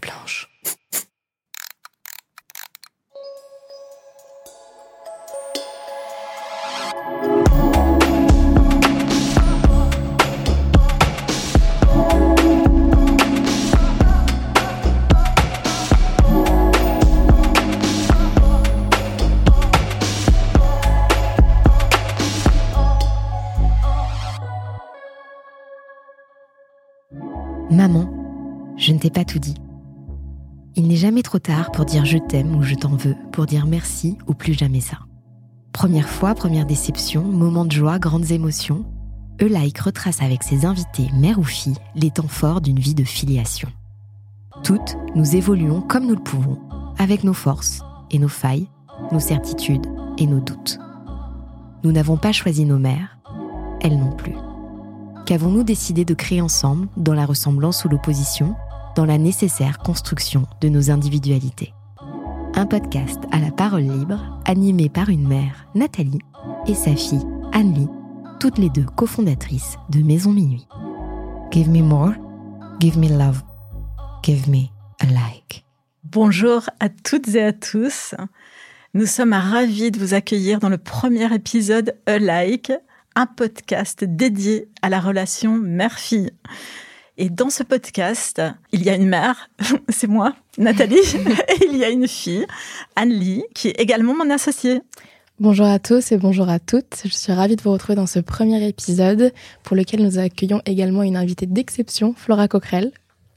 blanche. Maman, je ne t'ai pas tout dit. Il n'est jamais trop tard pour dire je t'aime ou je t'en veux, pour dire merci ou plus jamais ça. Première fois, première déception, moment de joie, grandes émotions, Eulaïque retrace avec ses invités, mère ou fille, les temps forts d'une vie de filiation. Toutes, nous évoluons comme nous le pouvons, avec nos forces et nos failles, nos certitudes et nos doutes. Nous n'avons pas choisi nos mères, elles non plus. Qu'avons-nous décidé de créer ensemble, dans la ressemblance ou l'opposition, dans la nécessaire construction de nos individualités Un podcast à la parole libre, animé par une mère, Nathalie, et sa fille, Anne-Lie, toutes les deux cofondatrices de Maison Minuit. Give me more, give me love, give me a like. Bonjour à toutes et à tous. Nous sommes ravis de vous accueillir dans le premier épisode A Like, un podcast dédié à la relation mère-fille. Et dans ce podcast, il y a une mère, c'est moi, Nathalie, et il y a une fille, Anne-Lie, qui est également mon associée. Bonjour à tous et bonjour à toutes. Je suis ravie de vous retrouver dans ce premier épisode pour lequel nous accueillons également une invitée d'exception, Flora Coquerel.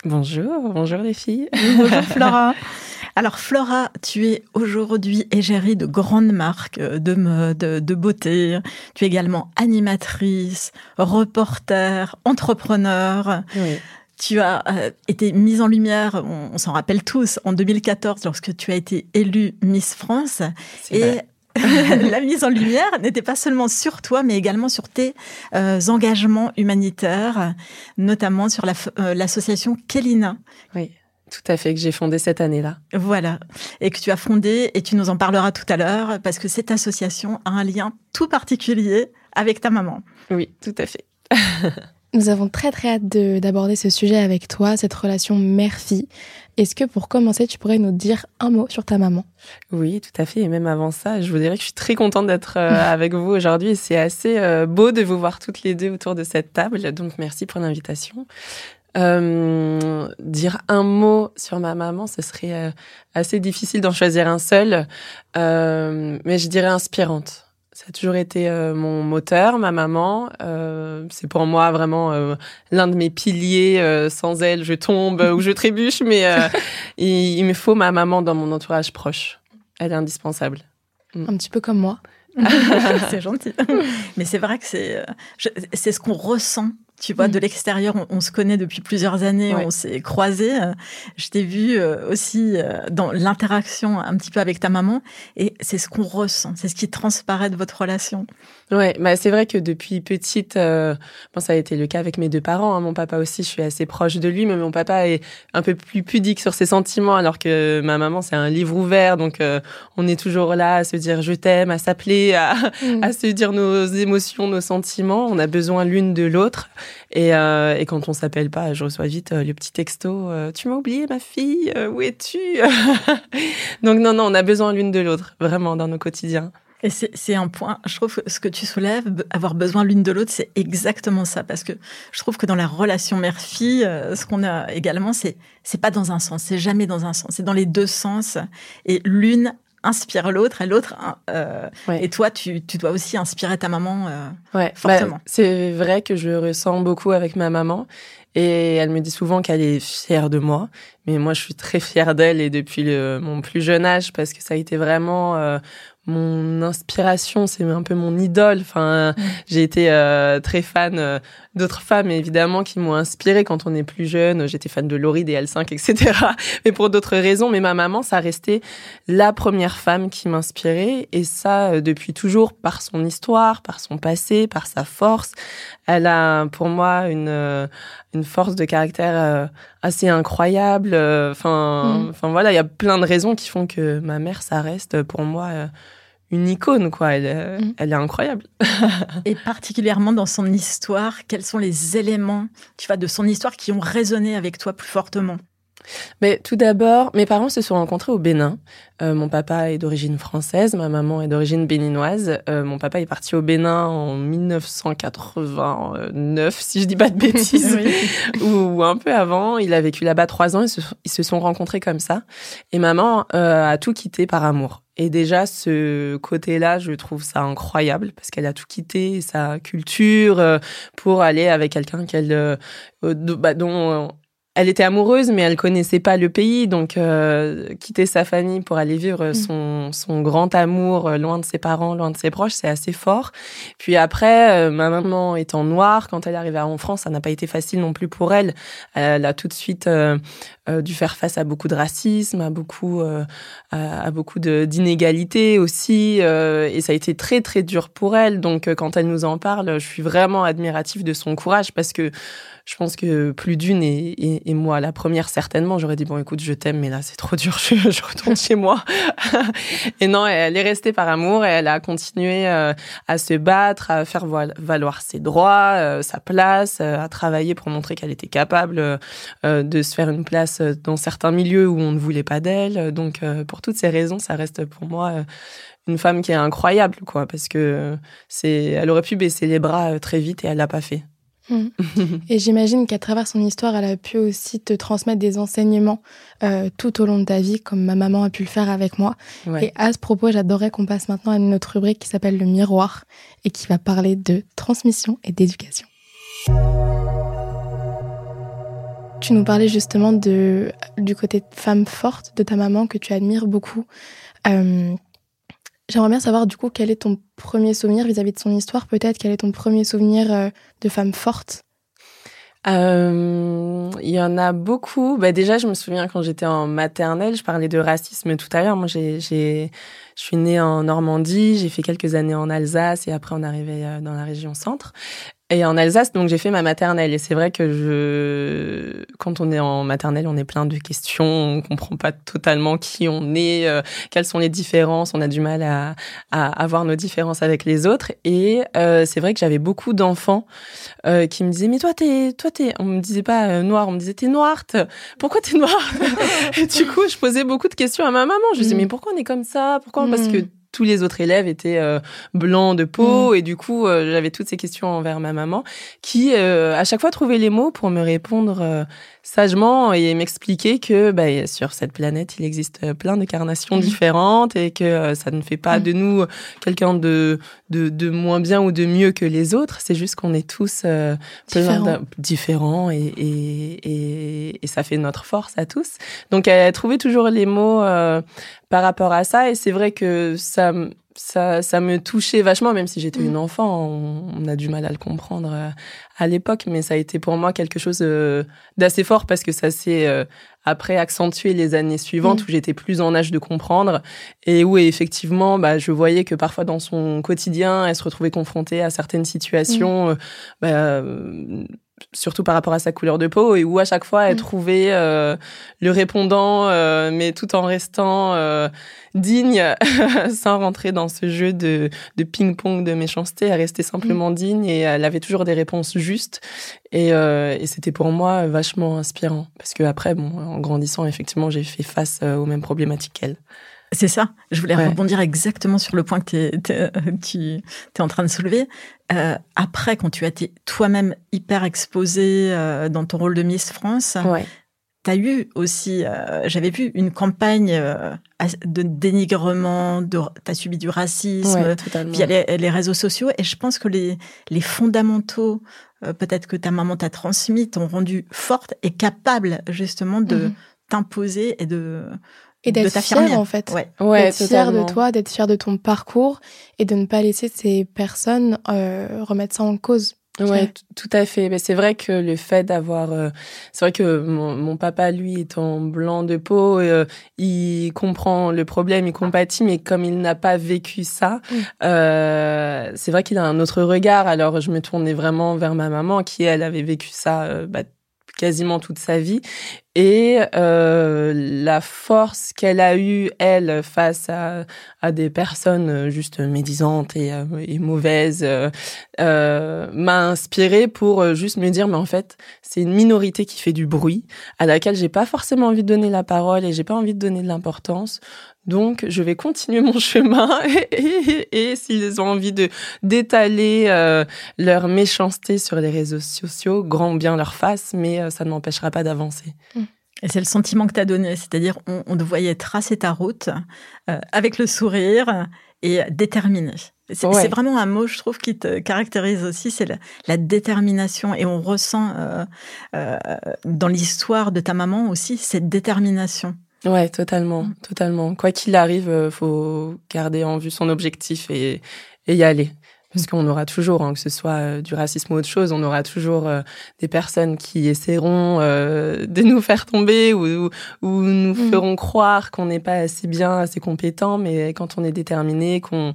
Bonjour, bonjour les filles. Bonjour Flora. Alors Flora, tu es aujourd'hui égérie de grandes marques de mode, de beauté. Tu es également animatrice, reporter, entrepreneur. Oui. Tu as euh, été mise en lumière, on, on s'en rappelle tous, en 2014 lorsque tu as été élue Miss France. Et vrai. la mise en lumière n'était pas seulement sur toi, mais également sur tes euh, engagements humanitaires, notamment sur la f- euh, l'association Kelina. Oui, tout à fait, que j'ai fondé cette année-là. Voilà. Et que tu as fondé, et tu nous en parleras tout à l'heure, parce que cette association a un lien tout particulier avec ta maman. Oui, tout à fait. Nous avons très très hâte de- d'aborder ce sujet avec toi, cette relation mère-fille. Est-ce que pour commencer, tu pourrais nous dire un mot sur ta maman? Oui, tout à fait. Et même avant ça, je vous dirais que je suis très contente d'être euh, avec vous aujourd'hui. C'est assez euh, beau de vous voir toutes les deux autour de cette table. Donc, merci pour l'invitation. Euh, dire un mot sur ma maman, ce serait euh, assez difficile d'en choisir un seul. Euh, mais je dirais inspirante. Ça a toujours été euh, mon moteur, ma maman. Euh, c'est pour moi vraiment euh, l'un de mes piliers. Euh, sans elle, je tombe ou je trébuche. Mais euh, il, il me faut ma maman dans mon entourage proche. Elle est indispensable. Un petit peu comme moi. c'est gentil. Mais c'est vrai que c'est c'est ce qu'on ressent. Tu vois, Mm. de l'extérieur, on, on se connaît depuis plusieurs années, Ouais. on s'est croisés. euh, Je t'ai vu euh, aussi euh, dans l'interaction un petit peu avec ta maman, et c'est ce qu'on ressent, c'est ce qui transparaît de votre relation. Ouais, bah c'est vrai que depuis petite, euh, bon, ça a été le cas avec mes deux parents. hein. Mon papa aussi, je suis assez proche de lui, mais mon papa est un peu plus pudique sur ses sentiments, alors que ma maman, c'est un livre ouvert. Donc, euh, on est toujours là à se dire je t'aime, à s'appeler, à, Mm. à se dire nos émotions, nos sentiments. On a besoin l'une de l'autre. Et, euh, et quand on s'appelle pas, je reçois vite le petit texto Tu m'as oublié, ma fille Où es-tu Donc, non, non, on a besoin l'une de l'autre, vraiment, dans nos quotidiens. Et c'est un point, je trouve que ce que tu soulèves, avoir besoin l'une de l'autre, c'est exactement ça. Parce que je trouve que dans la relation mère-fille, euh, ce qu'on a également, c'est c'est pas dans un sens, c'est jamais dans un sens, c'est dans les deux sens. Et l'une inspire l'autre et l'autre. hein, euh, Ouais. Et toi, tu, tu dois aussi inspirer ta maman. euh, Ouais, Fortement. bah, c'est vrai que je ressens beaucoup avec ma maman et elle me dit souvent qu'elle est fière de moi, mais moi je suis très fière d'elle et depuis le, mon plus jeune âge parce que ça a été vraiment euh, mon inspiration, c'est un peu mon idole. Enfin, Mm. j'ai été euh, très fan euh, d'autres femmes évidemment qui m'ont inspirée quand on est plus jeune. J'étais fan de Laurie, des L5, etc. Mais pour d'autres raisons. Mais ma maman, ça restait la première femme qui m'inspirait et ça euh, depuis toujours par son histoire, par son passé, par sa force. Elle a pour moi une euh, une force de caractère euh, assez incroyable. euh, Enfin, Mm. enfin voilà, il y a plein de raisons qui font que ma mère, ça reste pour moi une icône, quoi. Elle, Mm. elle est incroyable. Et particulièrement dans son histoire, quels sont les éléments, tu vois, de son histoire qui ont résonné avec toi plus fortement? Mais tout d'abord, mes parents se sont rencontrés au Bénin. Euh, mon papa est d'origine française, ma maman est d'origine béninoise. Euh, mon papa est parti au Bénin en 1989, si je dis pas de bêtises, ou, un peu avant. Il a vécu là-bas trois ans. Ils se, ils se, sont rencontrés comme ça. Et maman euh, a tout quitté par amour. Et déjà, ce côté-là, je trouve ça incroyable parce qu'elle a tout quitté, sa culture, pour aller avec quelqu'un qu'elle, euh, bah, dont elle était amoureuse, mais elle connaissait pas le pays, donc euh, quitter sa famille pour aller vivre mm. son, son grand amour euh, loin de ses parents, loin de ses proches, c'est assez fort. Puis après, euh, ma maman étant noire, quand elle est arrivée en France, ça n'a pas été facile non plus pour elle. Elle a tout de suite dû faire face à beaucoup de racisme, à beaucoup, à, beaucoup d'inégalités aussi, et ça a été très très dur pour elle. Donc quand elle nous en parle, je suis vraiment admirative de son courage parce que je pense que plus d'une et, et, moi, la première certainement, j'aurais dit bon écoute, je t'aime, mais là c'est trop dur, je, je retourne chez moi. et non, elle est restée par amour et elle a continué euh, à se battre, à faire valoir ses droits, euh, sa place, euh, à travailler pour montrer qu'elle était capable de se faire une place dans certains milieux où on ne voulait pas d'elle. Donc pour toutes ces raisons, ça reste pour moi une femme qui est incroyable, quoi, parce que c'est, elle aurait pu baisser les bras très vite et elle l'a pas fait. Mm. Et j'imagine qu'à travers son histoire, elle a pu aussi te transmettre des enseignements euh, tout au long de ta vie, comme ma maman a pu le faire avec moi. Et à ce propos, j'adorerais qu'on passe maintenant à notre rubrique qui s'appelle le miroir et qui va parler de transmission et d'éducation. Tu nous parlais justement de, du côté femme forte de ta maman que tu admires beaucoup. Euh, J'aimerais bien savoir du coup quel est ton premier souvenir vis-à-vis de son histoire, peut-être quel est ton premier souvenir euh, de femme forte? Euh, il y en a beaucoup. Bah déjà, je me souviens quand j'étais en maternelle, je parlais de racisme tout à l'heure. Moi, j'ai, je suis née en Normandie, j'ai fait quelques années en Alsace et après on arrivait euh, dans la région centre. Et en Alsace, donc j'ai fait ma maternelle. Et c'est vrai que je, quand on est en maternelle, on est plein de questions. On comprend pas totalement qui on est, euh, quelles sont les différences. On a du mal à, à avoir nos différences avec les autres. Et euh, c'est vrai que j'avais beaucoup d'enfants euh, qui me disaient mais toi t'es, toi t'es, on me disait pas euh, noir, on me disait t'es noire. Pourquoi t'es noire? Et du coup, je posais beaucoup de questions à ma maman. Je disais mm. mais pourquoi on est comme ça? Pourquoi? Parce que mm tous les autres élèves étaient euh, blancs de peau mm. et du coup euh, j'avais toutes ces questions envers ma maman qui euh, à chaque fois trouvait les mots pour me répondre sagement et m'expliquer que bah, sur cette planète il existe plein de carnations mm. différentes et que ça ne fait pas mm. de nous quelqu'un de, de, de moins bien ou de mieux que les autres c'est juste qu'on est tous différents, différents et, et, et, et, ça fait notre force à tous donc elle trouvait toujours les mots par rapport à ça. Et c'est vrai que ça, ça, ça me touchait vachement, même si j'étais une mm. enfant. On, a du mal à le comprendre euh, à, l'époque, mais ça a été pour moi quelque chose euh, d'assez fort parce que ça s'est euh, après accentué les années suivantes mm. où j'étais plus en âge de comprendre et où effectivement, bah, je voyais que parfois dans son quotidien, elle se retrouvait confrontée à certaines situations. Mm. Bah, surtout par rapport à sa couleur de peau et où à chaque fois elle mm. trouvait euh, le répondant euh, mais tout en restant euh, digne sans rentrer dans ce jeu de, de ping-pong de méchanceté elle restait simplement mm. digne et elle avait toujours des réponses justes et, et c'était pour moi vachement inspirant parce que après bon en grandissant effectivement j'ai fait face aux mêmes problématiques qu'elle c'est ça. Je voulais rebondir exactement sur le point que tu es en train de soulever. Euh, après, quand tu as été toi-même hyper exposée euh, dans ton rôle de Miss France, tu as eu aussi, euh, j'avais vu une campagne de dénigrement, tu as subi du racisme via les, réseaux sociaux. Et je pense que les, les fondamentaux, peut-être que ta maman t'a transmis, t'ont rendu forte et capable justement de mhm. t'imposer et de et d'être fière en fait. Ouais. d'être fière de toi, d'être fière de ton parcours et de ne pas laisser ces personnes euh, remettre ça en cause. Ouais, tout à fait. Mais c'est vrai que le fait d'avoir, euh, c'est vrai que mon, mon, papa, lui, étant blanc de peau, euh, il comprend le problème, il compatit, mais comme il n'a pas vécu ça, euh, c'est vrai qu'il a un autre regard. Alors je me tournais vraiment vers ma maman, qui elle avait vécu ça bah, quasiment toute sa vie et euh, la force qu'elle a eue, elle, face à, à des personnes juste médisantes et, euh, et mauvaises, euh, euh, m'a inspirée pour juste me dire, mais en fait, c'est une minorité qui fait du bruit, à laquelle j'ai pas forcément envie de donner la parole et j'ai pas envie de donner de l'importance. Donc, je vais continuer mon chemin et, et, s'ils ont envie de d'étaler euh, leur méchanceté sur les réseaux sociaux, grand bien leur face, mais euh, ça ne m'empêchera pas d'avancer. Et c'est le sentiment que tu as donné, c'est-à-dire on, on, te voyait tracer ta route euh, avec le sourire et déterminé. C'est ouais. vraiment un mot, je trouve, qui te caractérise aussi, c'est la, la, détermination. Et on ressent euh, euh, dans l'histoire de ta maman aussi cette détermination. Ouais, totalement, mmh. totalement. Quoi qu'il arrive, euh, faut garder en vue son objectif et, et y aller. Parce qu'on aura toujours, hein, que ce soit euh, du racisme ou autre chose, on aura toujours euh, des personnes qui essaieront euh, de nous faire tomber ou, ou nous mmh. feront croire qu'on n'est pas assez bien, assez compétent. Mais quand on est déterminé, qu'on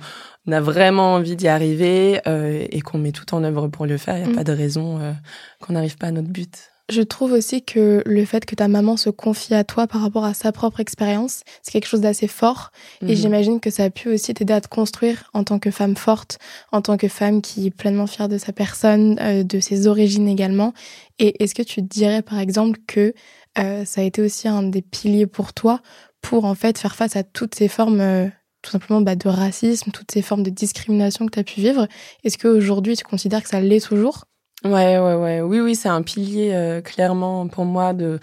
a vraiment envie d'y arriver euh, et qu'on met tout en œuvre pour le faire, il n'y a mmh. pas de raison qu'on n'arrive pas à notre but. Je trouve aussi que le fait que ta maman se confie à toi par rapport à sa propre expérience, c'est quelque chose d'assez fort. Mmh. Et j'imagine que ça a pu aussi t'aider à te construire en tant que femme forte, en tant que femme qui est pleinement fière de sa personne, euh, de ses origines également. Et est-ce que tu dirais par exemple que euh, ça a été aussi un des piliers pour toi pour en fait faire face à toutes ces formes euh, tout simplement bah, de racisme, toutes ces formes de discrimination que tu as pu vivre? Est-ce qu'aujourd'hui tu considères que ça l'est toujours? Ouais, ouais, ouais. Oui, oui, c'est un pilier euh, clairement pour moi de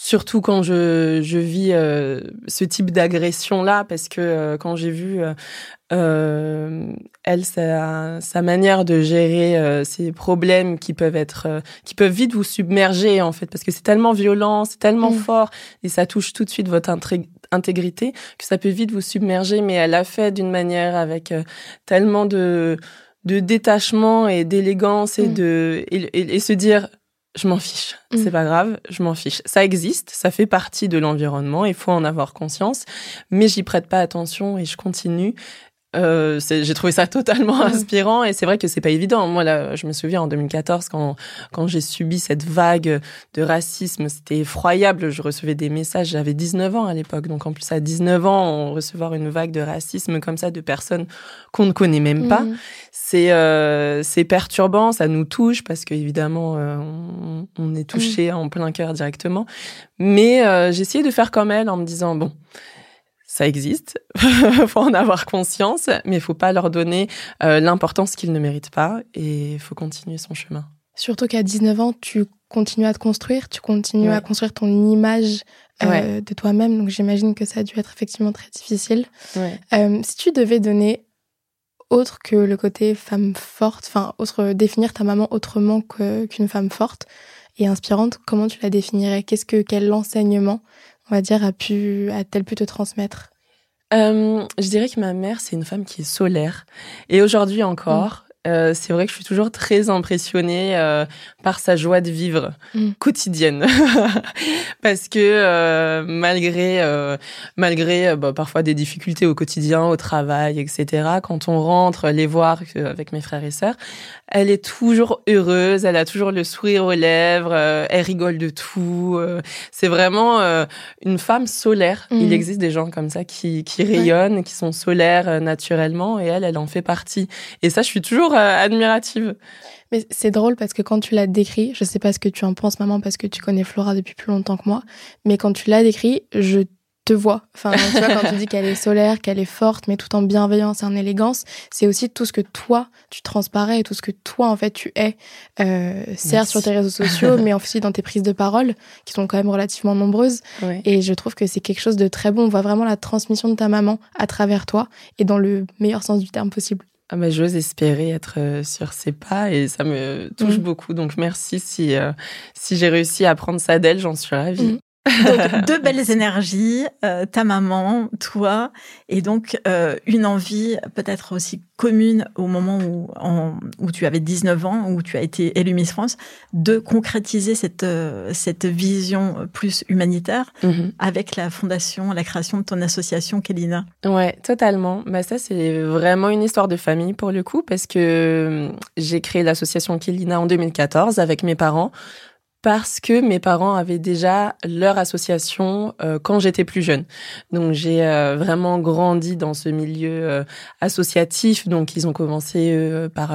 surtout quand je je vis euh, ce type d'agression là parce que euh, quand j'ai vu euh, elle sa sa manière de gérer ces problèmes qui peuvent être qui peuvent vite vous submerger en fait parce que c'est tellement violent, c'est tellement mmh. fort et ça touche tout de suite votre intégrité que ça peut vite vous submerger mais elle l'a fait d'une manière avec tellement de de détachement et d'élégance et mmh. de et, et, et, se dire je m'en fiche, mmh. c'est pas grave, je m'en fiche. Ça existe, ça fait partie de l'environnement, il faut en avoir conscience, mais j'y prête pas attention et je continue euh, j'ai trouvé ça totalement inspirant et c'est vrai que c'est pas évident. Moi là, je me souviens en 2014 quand quand j'ai subi cette vague de racisme, c'était effroyable. Je recevais des messages, j'avais 19 ans à l'époque, donc en plus à 19 ans, on recevoir une vague de racisme comme ça de personnes qu'on ne connaît même pas, mmh. C'est euh, c'est perturbant, ça nous touche parce que évidemment euh, on, on, est touché mmh. en plein cœur directement. Mais euh, j'ai essayé de faire comme elle en me disant bon ça existe, faut en avoir conscience, mais il faut pas leur donner euh, l'importance qu'ils ne méritent pas et il faut continuer son chemin. Surtout qu'à 19 ans, tu continues à te construire, tu continues ouais. à construire ton image ouais. de toi-même, donc j'imagine que ça a dû être effectivement très difficile. Ouais. Si tu devais donner autre que le côté femme forte, enfin autre définir ta maman autrement qu'une femme forte et inspirante, comment tu la définirais? Qu'est-ce que quel enseignement on va dire, a pu, a-t-elle pu te transmettre? Euh, Je dirais que ma mère, c'est une femme qui est solaire. Et aujourd'hui encore. Euh, c'est vrai que je suis toujours très impressionnée euh, par sa joie de vivre mmh. quotidienne. Parce que euh, malgré, malgré bah, parfois des difficultés au quotidien, au travail, etc., quand on rentre les voir avec mes frères et sœurs, elle est toujours heureuse, elle a toujours le sourire aux lèvres, euh, elle rigole de tout. Euh, c'est vraiment euh, une femme solaire. Mmh. Il existe des gens comme ça qui, qui rayonnent, ouais. qui sont solaires euh, naturellement, et elle, elle en fait partie. Et ça, je suis toujours euh, admirative. Mais c'est drôle parce que quand tu l'as décrit, je sais pas ce que tu en penses, maman, parce que tu connais Flora depuis plus longtemps que moi, mais quand tu l'as décrit, je te vois. Enfin, tu vois, quand tu dis qu'elle est solaire, qu'elle est forte, mais tout en bienveillance et en élégance, c'est aussi tout ce que toi, tu transparais et tout ce que toi, en fait, tu es, euh, certes sur tes réseaux sociaux, mais aussi dans tes prises de parole, qui sont quand même relativement nombreuses. Ouais. Et je trouve que c'est quelque chose de très bon. On voit vraiment la transmission de ta maman à travers toi et dans le meilleur sens du terme possible. Ah bah, j'ose espérer être euh, sur ses pas et ça me touche mmh. beaucoup. Donc merci si euh, si j'ai réussi à prendre ça d'elle, j'en suis ravie. Mmh. Donc, deux belles énergies, euh, ta maman, toi, et donc euh, une envie peut-être aussi commune au moment où, en, où tu avais 19 ans, où tu as été élue Miss France, de concrétiser cette, euh, cette vision plus humanitaire mm -hmm. avec la fondation, la création de ton association, Kélina. Ouais, totalement. Bah, ça, c'est vraiment une histoire de famille pour le coup, parce que j'ai créé l'association Kélina en 2014 avec mes parents parce que mes parents avaient déjà leur association euh, quand j'étais plus jeune. Donc j'ai euh, vraiment grandi dans ce milieu euh, associatif. Donc ils ont commencé par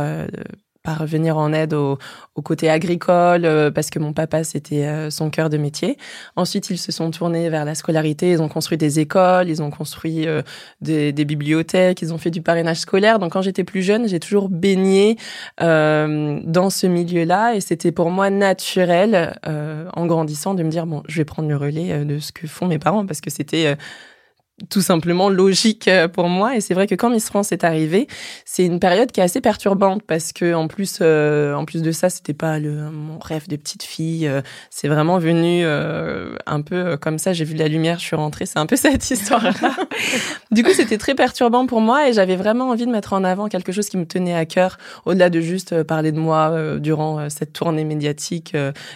par venir en aide au, au côté agricole euh, parce que mon papa c'était euh, son cœur de métier. Ensuite ils se sont tournés vers la scolarité, ils ont construit des écoles, ils ont construit euh, des, des, bibliothèques, ils ont fait du parrainage scolaire. Donc quand j'étais plus jeune j'ai toujours baigné dans ce milieu-là et c'était pour moi naturel en grandissant de me dire bon je vais prendre le relais de ce que font mes parents parce que c'était tout simplement logique euh, pour moi. Et c'est vrai que quand Miss France est arrivée, c'est une période qui est assez perturbante parce que en plus, euh, en plus de ça, c'était pas le mon rêve de petite fille. Euh, c'est vraiment venu un peu comme ça. J'ai vu la lumière, je suis rentrée. C'est un peu cette histoire-là. du coup, c'était très perturbant pour moi et j'avais vraiment envie de mettre en avant quelque chose qui me tenait à cœur, au-delà de juste parler de moi durant cette tournée médiatique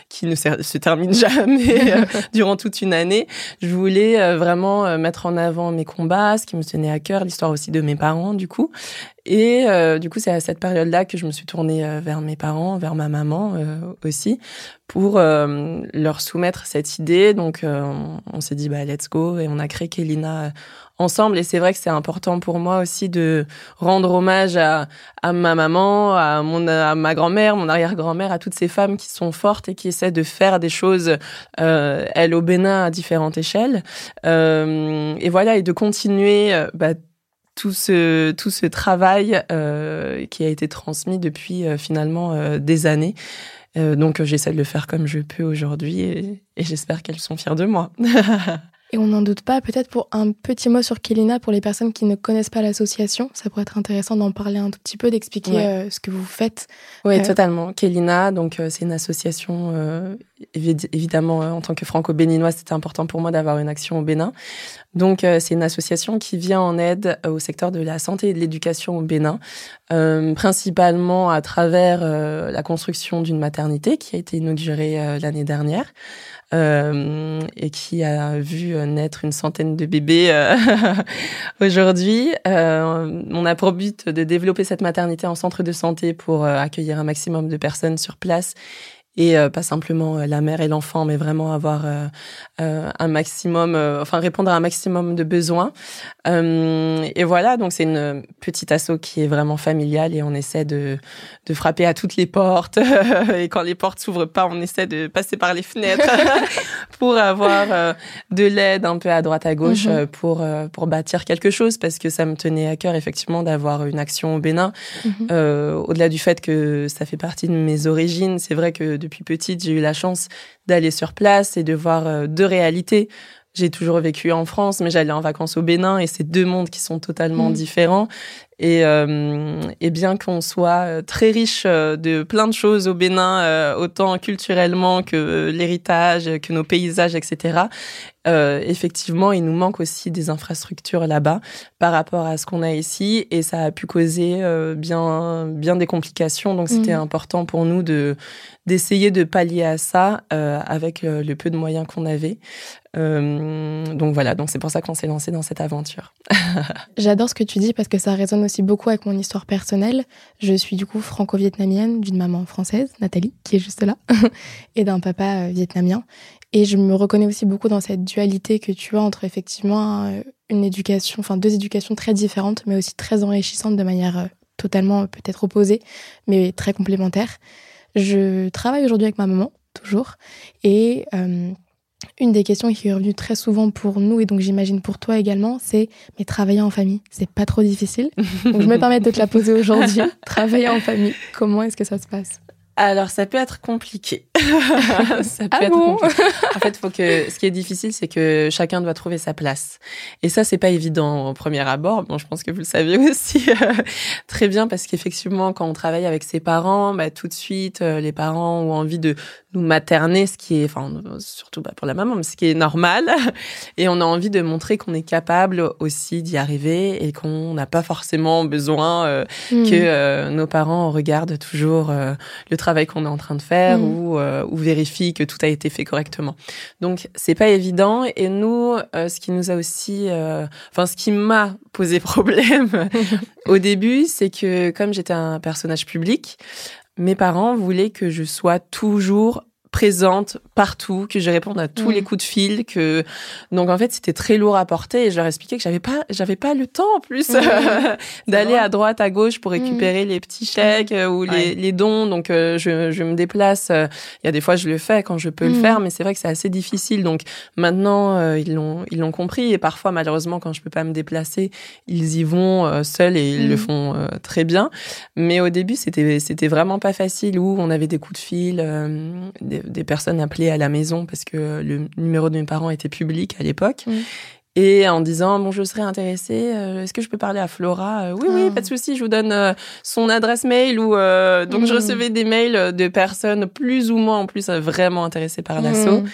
qui ne se termine jamais durant toute une année. Je voulais vraiment mettre en avant mes combats, ce qui me tenait à cœur, l'histoire aussi de mes parents, du coup. Et euh, du coup, c'est à cette période-là que je me suis tournée euh, vers mes parents, vers ma maman euh, aussi, pour leur soumettre cette idée. Donc, on, s'est dit, bah, let's go, et on a créé Kelina ensemble. Et c'est vrai que c'est important pour moi aussi de rendre hommage à, à ma maman, à, mon, à ma grand-mère, mon arrière-grand-mère, à toutes ces femmes qui sont fortes et qui essaient de faire des choses, euh, elles au Bénin à différentes échelles. Euh, et voilà, et de continuer bah, tout ce tout ce travail euh, qui a été transmis depuis euh, finalement euh, des années. donc j'essaie de le faire comme je peux aujourd'hui et, et j'espère qu'elles sont fières de moi. Et on n'en doute pas, peut-être pour un petit mot sur Kelina, pour les personnes qui ne connaissent pas l'association, ça pourrait être intéressant d'en parler un tout petit peu, d'expliquer euh, ce que vous faites. Oui, euh, totalement. Kelina, donc euh, c'est une association, évidemment, en tant que franco-béninoise, c'était important pour moi d'avoir une action au Bénin. Donc c'est une association qui vient en aide au secteur de la santé et de l'éducation au Bénin, principalement à travers la construction d'une maternité qui a été inaugurée l'année dernière euh, et qui a vu naître une centaine de bébés euh, aujourd'hui. Euh, on a pour but de développer cette maternité en centre de santé pour euh, accueillir un maximum de personnes sur place et euh, pas simplement la mère et l'enfant, mais vraiment avoir euh, un maximum, enfin répondre à un maximum de besoins. et voilà, donc c'est une petite asso qui est vraiment familiale et on essaie de, de frapper à toutes les portes. et quand les portes s'ouvrent pas, on essaie de passer par les fenêtres pour avoir euh, de l'aide un peu à droite à gauche mhm. euh, pour euh, pour bâtir quelque chose parce que ça me tenait à cœur effectivement d'avoir une action au Bénin. Mhm. Au-delà du fait que ça fait partie de mes origines, c'est vrai que depuis petite j'ai eu la chance d'aller sur place et de voir deux réalités j'ai toujours vécu en France, mais j'allais en vacances au Bénin et c'est deux mondes qui sont totalement mhm. différents. Et, euh, et bien qu'on soit euh, très riche euh, de plein de choses au Bénin, autant culturellement que l'héritage, que nos paysages, etc., euh, effectivement, il nous manque aussi des infrastructures là-bas par rapport à ce qu'on a ici, et ça a pu causer euh, bien, bien des complications. Donc, c'était mhm. important pour nous de d'essayer de pallier à ça euh, avec le peu de moyens qu'on avait. donc voilà, donc c'est pour ça qu'on s'est lancé dans cette aventure. J'adore ce que tu dis parce que ça résonne aussi beaucoup avec mon histoire personnelle. Je suis du coup franco-vietnamienne d'une maman française, Nathalie, qui est juste là, et d'un papa vietnamien. Et je me reconnais aussi beaucoup dans cette dualité que tu as entre effectivement euh, une éducation, enfin deux éducations très différentes, mais aussi très enrichissantes de manière euh, totalement euh, peut-être opposée, mais très complémentaire. Je travaille aujourd'hui avec ma maman, toujours, et une des questions qui est revenue très souvent pour nous, et donc j'imagine pour toi également, c'est mais travailler en famille, c'est pas trop difficile? donc je me permets de te la poser aujourd'hui. travailler en famille, comment est-ce que ça se passe? Alors, ça peut être compliqué. ça peut ah être compliqué. En fait, faut que ce qui est difficile, c'est que chacun doit trouver sa place. Et ça, c'est pas évident au premier abord. Bon, je pense que vous le savez aussi très bien parce qu'effectivement, quand on travaille avec ses parents, bah, tout de suite, euh, les parents ont envie de nous materner, ce qui est, enfin, surtout bah, pour la maman, mais ce qui est normal. Et on a envie de montrer qu'on est capable aussi d'y arriver et qu'on n'a pas forcément besoin euh, hmm. que euh, nos parents regardent toujours le travail qu'on est en train de faire mm. ou, euh, ou vérifie que tout a été fait correctement. Donc c'est pas évident et nous euh, ce qui nous a aussi euh, enfin ce qui m'a posé problème au début, c'est que comme j'étais un personnage public, mes parents voulaient que je sois toujours présente partout, que je réponde à tous les coups de fil, que donc en fait c'était très lourd à porter et je leur expliquais que j'avais pas j'avais pas le temps en plus d'aller à droite à gauche pour récupérer les petits chèques ou les, les dons. Donc je, je me déplace il y a des fois je le fais quand je peux le faire mais c'est vrai que c'est assez difficile. Donc maintenant ils l'ont ils l'ont compris et parfois malheureusement quand je peux pas me déplacer ils y vont seuls et ils le font très bien. Mais au début c'était c'était vraiment pas facile. Où on avait des coups de fil des, personnes appelées à la maison parce que le numéro de mes parents était public à l'époque. Et en disant, bon, je serais intéressée, euh, est-ce que je peux parler à Flora? Euh, Oui, oui, ah. pas de souci, je vous donne euh, son adresse mail. ou Donc, je mm. recevais des mails de personnes plus ou moins en plus vraiment intéressées par l'assaut. Mm.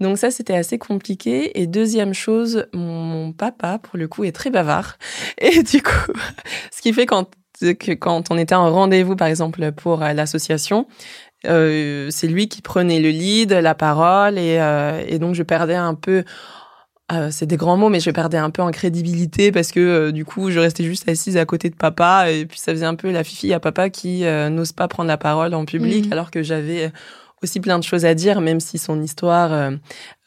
Donc ça, c'était assez compliqué. Et deuxième chose, mon, papa, pour le coup, est très bavard. Et du coup, ce qui fait quand que quand on était en rendez-vous, par exemple, pour l'association, euh, c'est lui qui prenait le lead, la parole, et, euh, et donc je perdais un peu. Euh, c'est des grands mots, mais je perdais un peu en crédibilité parce que du coup, je restais juste assise à côté de papa et puis ça faisait un peu la fifi à papa qui n'ose pas prendre la parole en public mmh. alors que j'avais aussi plein de choses à dire, même si son histoire,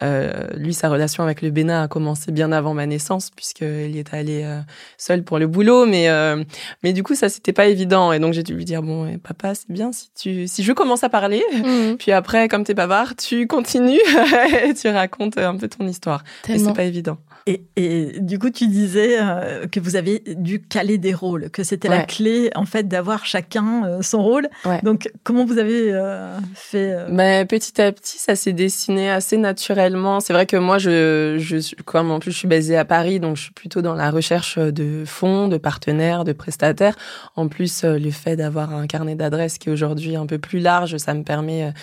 euh, lui, sa relation avec le Bénin a commencé bien avant ma naissance, puisqu'il y est allé euh, seul pour le boulot. Mais, euh, mais du coup, ça, c'était pas évident. Et donc, j'ai dû lui dire, bon, papa, c'est bien si tu, si je commence à parler, mmh. puis après, comme t'es bavard, tu continues et tu racontes un peu ton histoire. Mais c'est pas évident. Et, et, du coup, tu disais euh, que vous avez dû caler des rôles, que c'était la clé, en fait, d'avoir chacun euh, son rôle. Donc, comment vous avez euh, fait Mais Petit à petit, ça s'est dessiné assez naturellement. C'est vrai que moi, je, comme en plus, je suis basée à Paris, donc je suis plutôt dans la recherche de fonds, de partenaires, de prestataires. En plus, le fait d'avoir un carnet d'adresses qui est aujourd'hui un peu plus large, ça me permet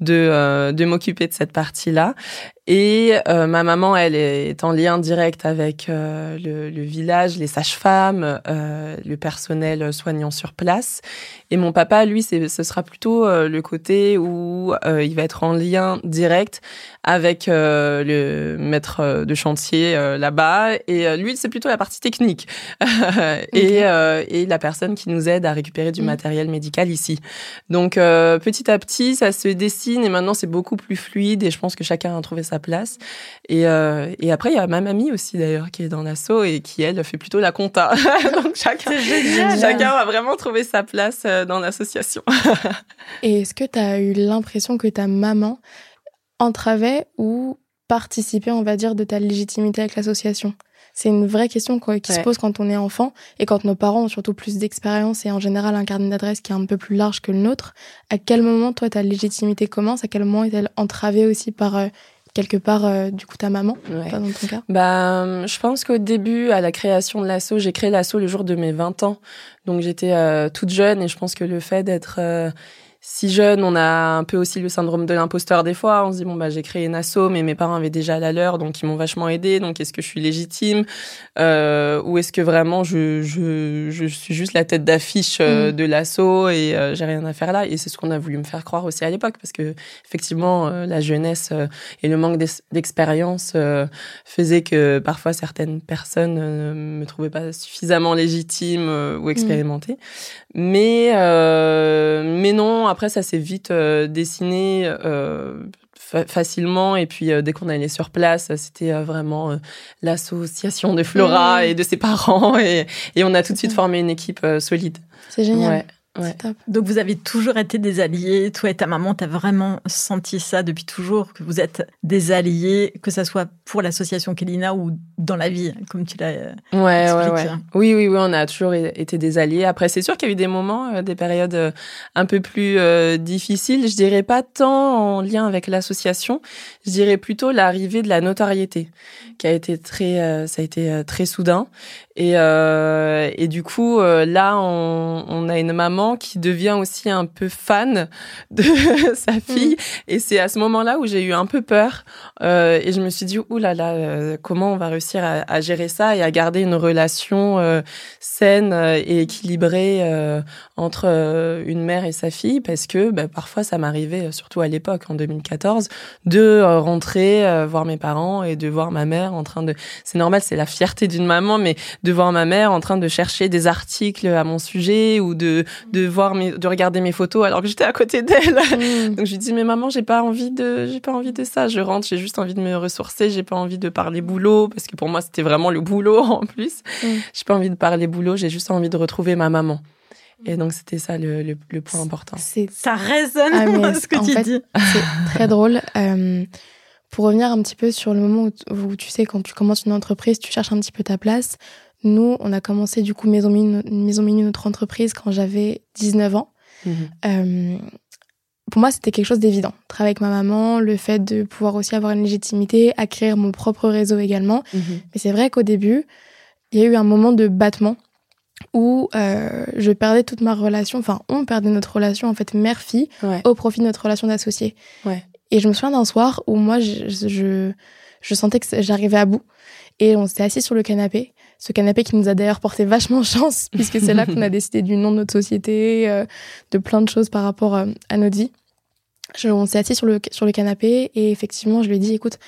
de, de m'occuper de cette partie-là. Et euh, ma maman, elle est en lien direct avec euh, le, le, village, les sages-femmes, euh, le personnel soignant sur place. Et mon papa, lui, ce sera plutôt le côté où il va être en lien direct avec le maître de chantier là-bas. Et lui, c'est plutôt la partie technique et, et, la personne qui nous aide à récupérer du mm. matériel médical ici. Donc petit à petit, ça se dessine et maintenant c'est beaucoup plus fluide et je pense que chacun a trouvé sa place. Et, euh, et après, il y a ma mamie aussi d'ailleurs qui est dans l'assaut et qui elle fait plutôt la compta. Donc chacun, chacun a vraiment trouvé sa place euh, dans l'association. et est-ce que tu as eu l'impression que ta maman entravait ou participait, on va dire, de ta légitimité avec l'association? C'est une vraie question qui se pose quand on est enfant et quand nos parents ont surtout plus d'expérience et en général un carnet d'adresse qui est un peu plus large que le nôtre. À quel moment, toi, ta légitimité commence? À quel moment est-elle entravée aussi par euh, quelque part euh, du coup ta maman? Pas dans ton cas? Bah je pense qu'au début à la création de l'asso j'ai créé l'asso le jour de mes 20 ans. Donc j'étais euh, toute jeune et je pense que le fait d'être si jeune, on a un peu aussi le syndrome de l'imposteur des fois. On se dit bon bah j'ai créé une asso, mais mes parents avaient déjà la leur, donc ils m'ont vachement aidé. Donc est-ce que je suis légitime? Euh, ou est-ce que vraiment je, je, je suis juste la tête d'affiche euh, mm. de l'asso et euh, j'ai rien à faire là? Et c'est ce qu'on a voulu me faire croire aussi à l'époque, parce que effectivement euh, la jeunesse et le manque d'expérience faisait que parfois certaines personnes ne me trouvaient pas suffisamment légitime ou expérimentée. Mais mais non après, ça s'est vite euh, dessiné euh, facilement. Et puis, euh, dès qu'on allait sur place, c'était vraiment l'association de Flora mmh. et de ses parents. Et, et, on a tout de suite formé une équipe solide. C'est génial. Donc vous avez toujours été des alliés, toi et ta maman, tu as vraiment senti ça depuis toujours, que vous êtes des alliés, que ça soit pour l'association Kelina ou dans la vie, comme tu l'as euh, ouais, Ouais, ouais. Oui, oui, oui, on a toujours été des alliés. Après, c'est sûr qu'il y a eu des moments, euh, des périodes euh, un peu plus difficiles. Je dirais pas tant en lien avec l'association, je dirais plutôt l'arrivée de la notoriété, qui a été très, ça a été très soudain. Et, et du coup, là, on, on, a une maman qui devient aussi un peu fan de sa fille. Mm. Et c'est à ce moment-là où j'ai eu un peu peur. Euh, et je me suis dit, oulala, là là, euh, comment on va réussir à, à, gérer ça et à garder une relation euh, saine et équilibrée entre une mère et sa fille Parce que bah, parfois, ça m'arrivait, surtout à l'époque, en 2014, de rentrer voir mes parents et de voir ma mère en train de... C'est normal, c'est la fierté d'une maman, mais de voir ma mère en train de chercher des articles à mon sujet ou de de voir mes, de regarder mes photos alors que j'étais à côté d'elle. Mm. Donc je lui dis mais maman, j'ai pas envie de, j'ai pas envie de ça. Je rentre, j'ai juste envie de me ressourcer. J'ai pas envie de parler boulot parce que pour moi c'était vraiment le boulot en plus. Mm. J'ai pas envie de parler boulot. J'ai juste envie de retrouver ma maman. Et donc, c'était ça le, le, point important. Ça résonne ah, ce que tu dis. C'est très drôle. Euh, pour revenir un petit peu sur le moment où, tu sais, quand tu commences une entreprise, tu cherches un petit peu ta place. Nous, on a commencé du coup Maison Minu, Maison Minu notre entreprise quand j'avais 19 ans. Mhm. Euh, pour moi, c'était quelque chose d'évident. Travailler avec ma maman, le fait de pouvoir aussi avoir une légitimité, acquérir mon propre réseau également. Mhm. Mais c'est vrai qu'au début, il y a eu un moment de battement où euh, je perdais toute ma relation, enfin on perdait notre relation en fait mère-fille au profit de notre relation d'associé. Et je me souviens d'un soir où moi je, je, je sentais que j'arrivais à bout et on s'était assis sur le canapé. Ce canapé qui nous a d'ailleurs porté vachement chance puisque c'est là qu'on a décidé du nom de notre société, euh, de plein de choses par rapport euh, à notre vie. Je, on s'est assis sur le, sur le canapé et effectivement je lui ai dit écoute,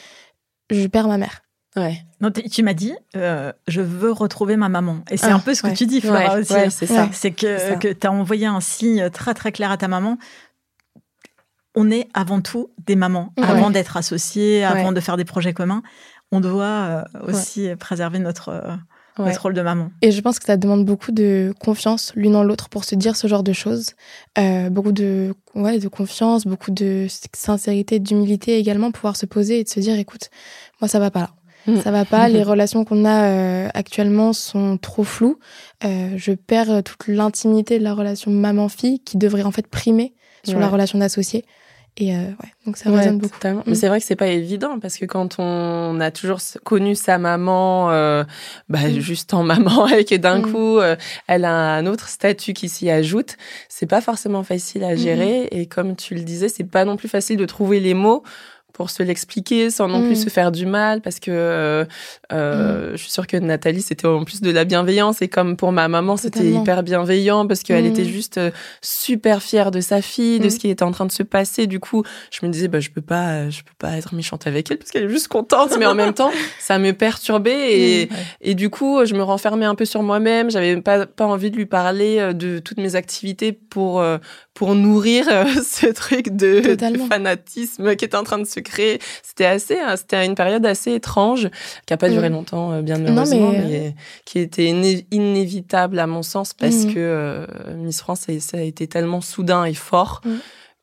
je perds ma mère. Ouais. Non, tu m'as dit, euh, je veux retrouver ma maman. Et c'est un ah, peu ce que tu dis, Flora, aussi. c'est ça. C'est que, que tu as envoyé un signe très, très clair à ta maman. On est avant tout des mamans. Avant d'être associés, avant de faire des projets communs, on doit aussi préserver notre, euh, notre rôle de maman. Et je pense que ça demande beaucoup de confiance l'une en l'autre pour se dire ce genre de choses. beaucoup de, ouais, de confiance, beaucoup de sincérité, d'humilité également, pouvoir se poser et de se dire, écoute, moi, ça va pas là Mm. Ça va pas. Les relations qu'on a euh, actuellement sont trop floues. Euh, je perds toute l'intimité de la relation maman-fille qui devrait en fait primer sur la relation d'associé. Et euh, ouais, donc ça résonne beaucoup. Mais mm. c'est vrai que c'est pas évident parce que quand on a toujours connu sa maman, bah, mm. juste en maman, et que d'un coup elle a un autre statut qui s'y ajoute, c'est pas forcément facile à gérer. Et comme tu le disais, c'est pas non plus facile de trouver les mots pour se l'expliquer sans non plus mm. se faire du mal parce que euh, euh, mm. je suis sûre que Nathalie c'était en plus de la bienveillance et comme pour ma maman c'était hyper bienveillant parce qu'elle était mm. juste euh, super fière de sa fille de ce qui était en train de se passer du coup je me disais bah je peux pas je peux pas être méchante avec elle parce qu'elle est juste contente mais en même temps ça me perturbait et et du coup je me renfermais un peu sur moi-même j'avais pas pas envie de lui parler de toutes mes activités pour pour nourrir ce truc de, de, fanatisme qui est en train de se c'était assez, hein, c'était une période assez étrange, qui a pas duré mm. longtemps, euh, bien heureusement, mais... qui était inévitable à mon sens parce mm. que euh, Miss France, ça a été tellement soudain et fort. Mm.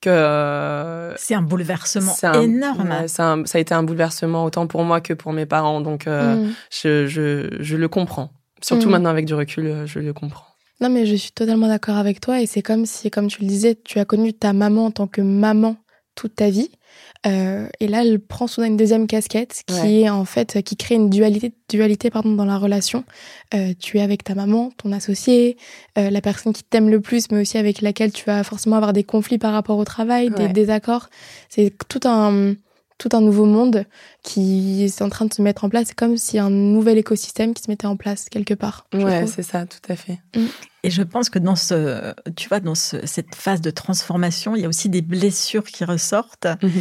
Que, euh, c'est un bouleversement énorme. ça a été un bouleversement autant pour moi que pour mes parents, donc je, je, je, le comprends. Surtout maintenant avec du recul, je le comprends. Non, mais je suis totalement d'accord avec toi. Et c'est comme si, comme tu le disais, tu as connu ta maman en tant que maman toute ta vie. Euh, et là, elle prend soudain une deuxième casquette qui est en fait qui crée une dualité, dualité pardon dans la relation. Euh, tu es avec ta maman, ton associé, euh, la personne qui t'aime le plus, mais aussi avec laquelle tu vas forcément avoir des conflits par rapport au travail, des désaccords. C'est tout un tout un nouveau monde qui est en train de se mettre en place. C'est comme si un nouvel écosystème qui se mettait en place quelque part. Ouais, c'est ça, tout à fait. Mm. Et je pense que dans ce, tu vois, dans cette phase de transformation, il y a aussi des blessures qui ressortent. Mhm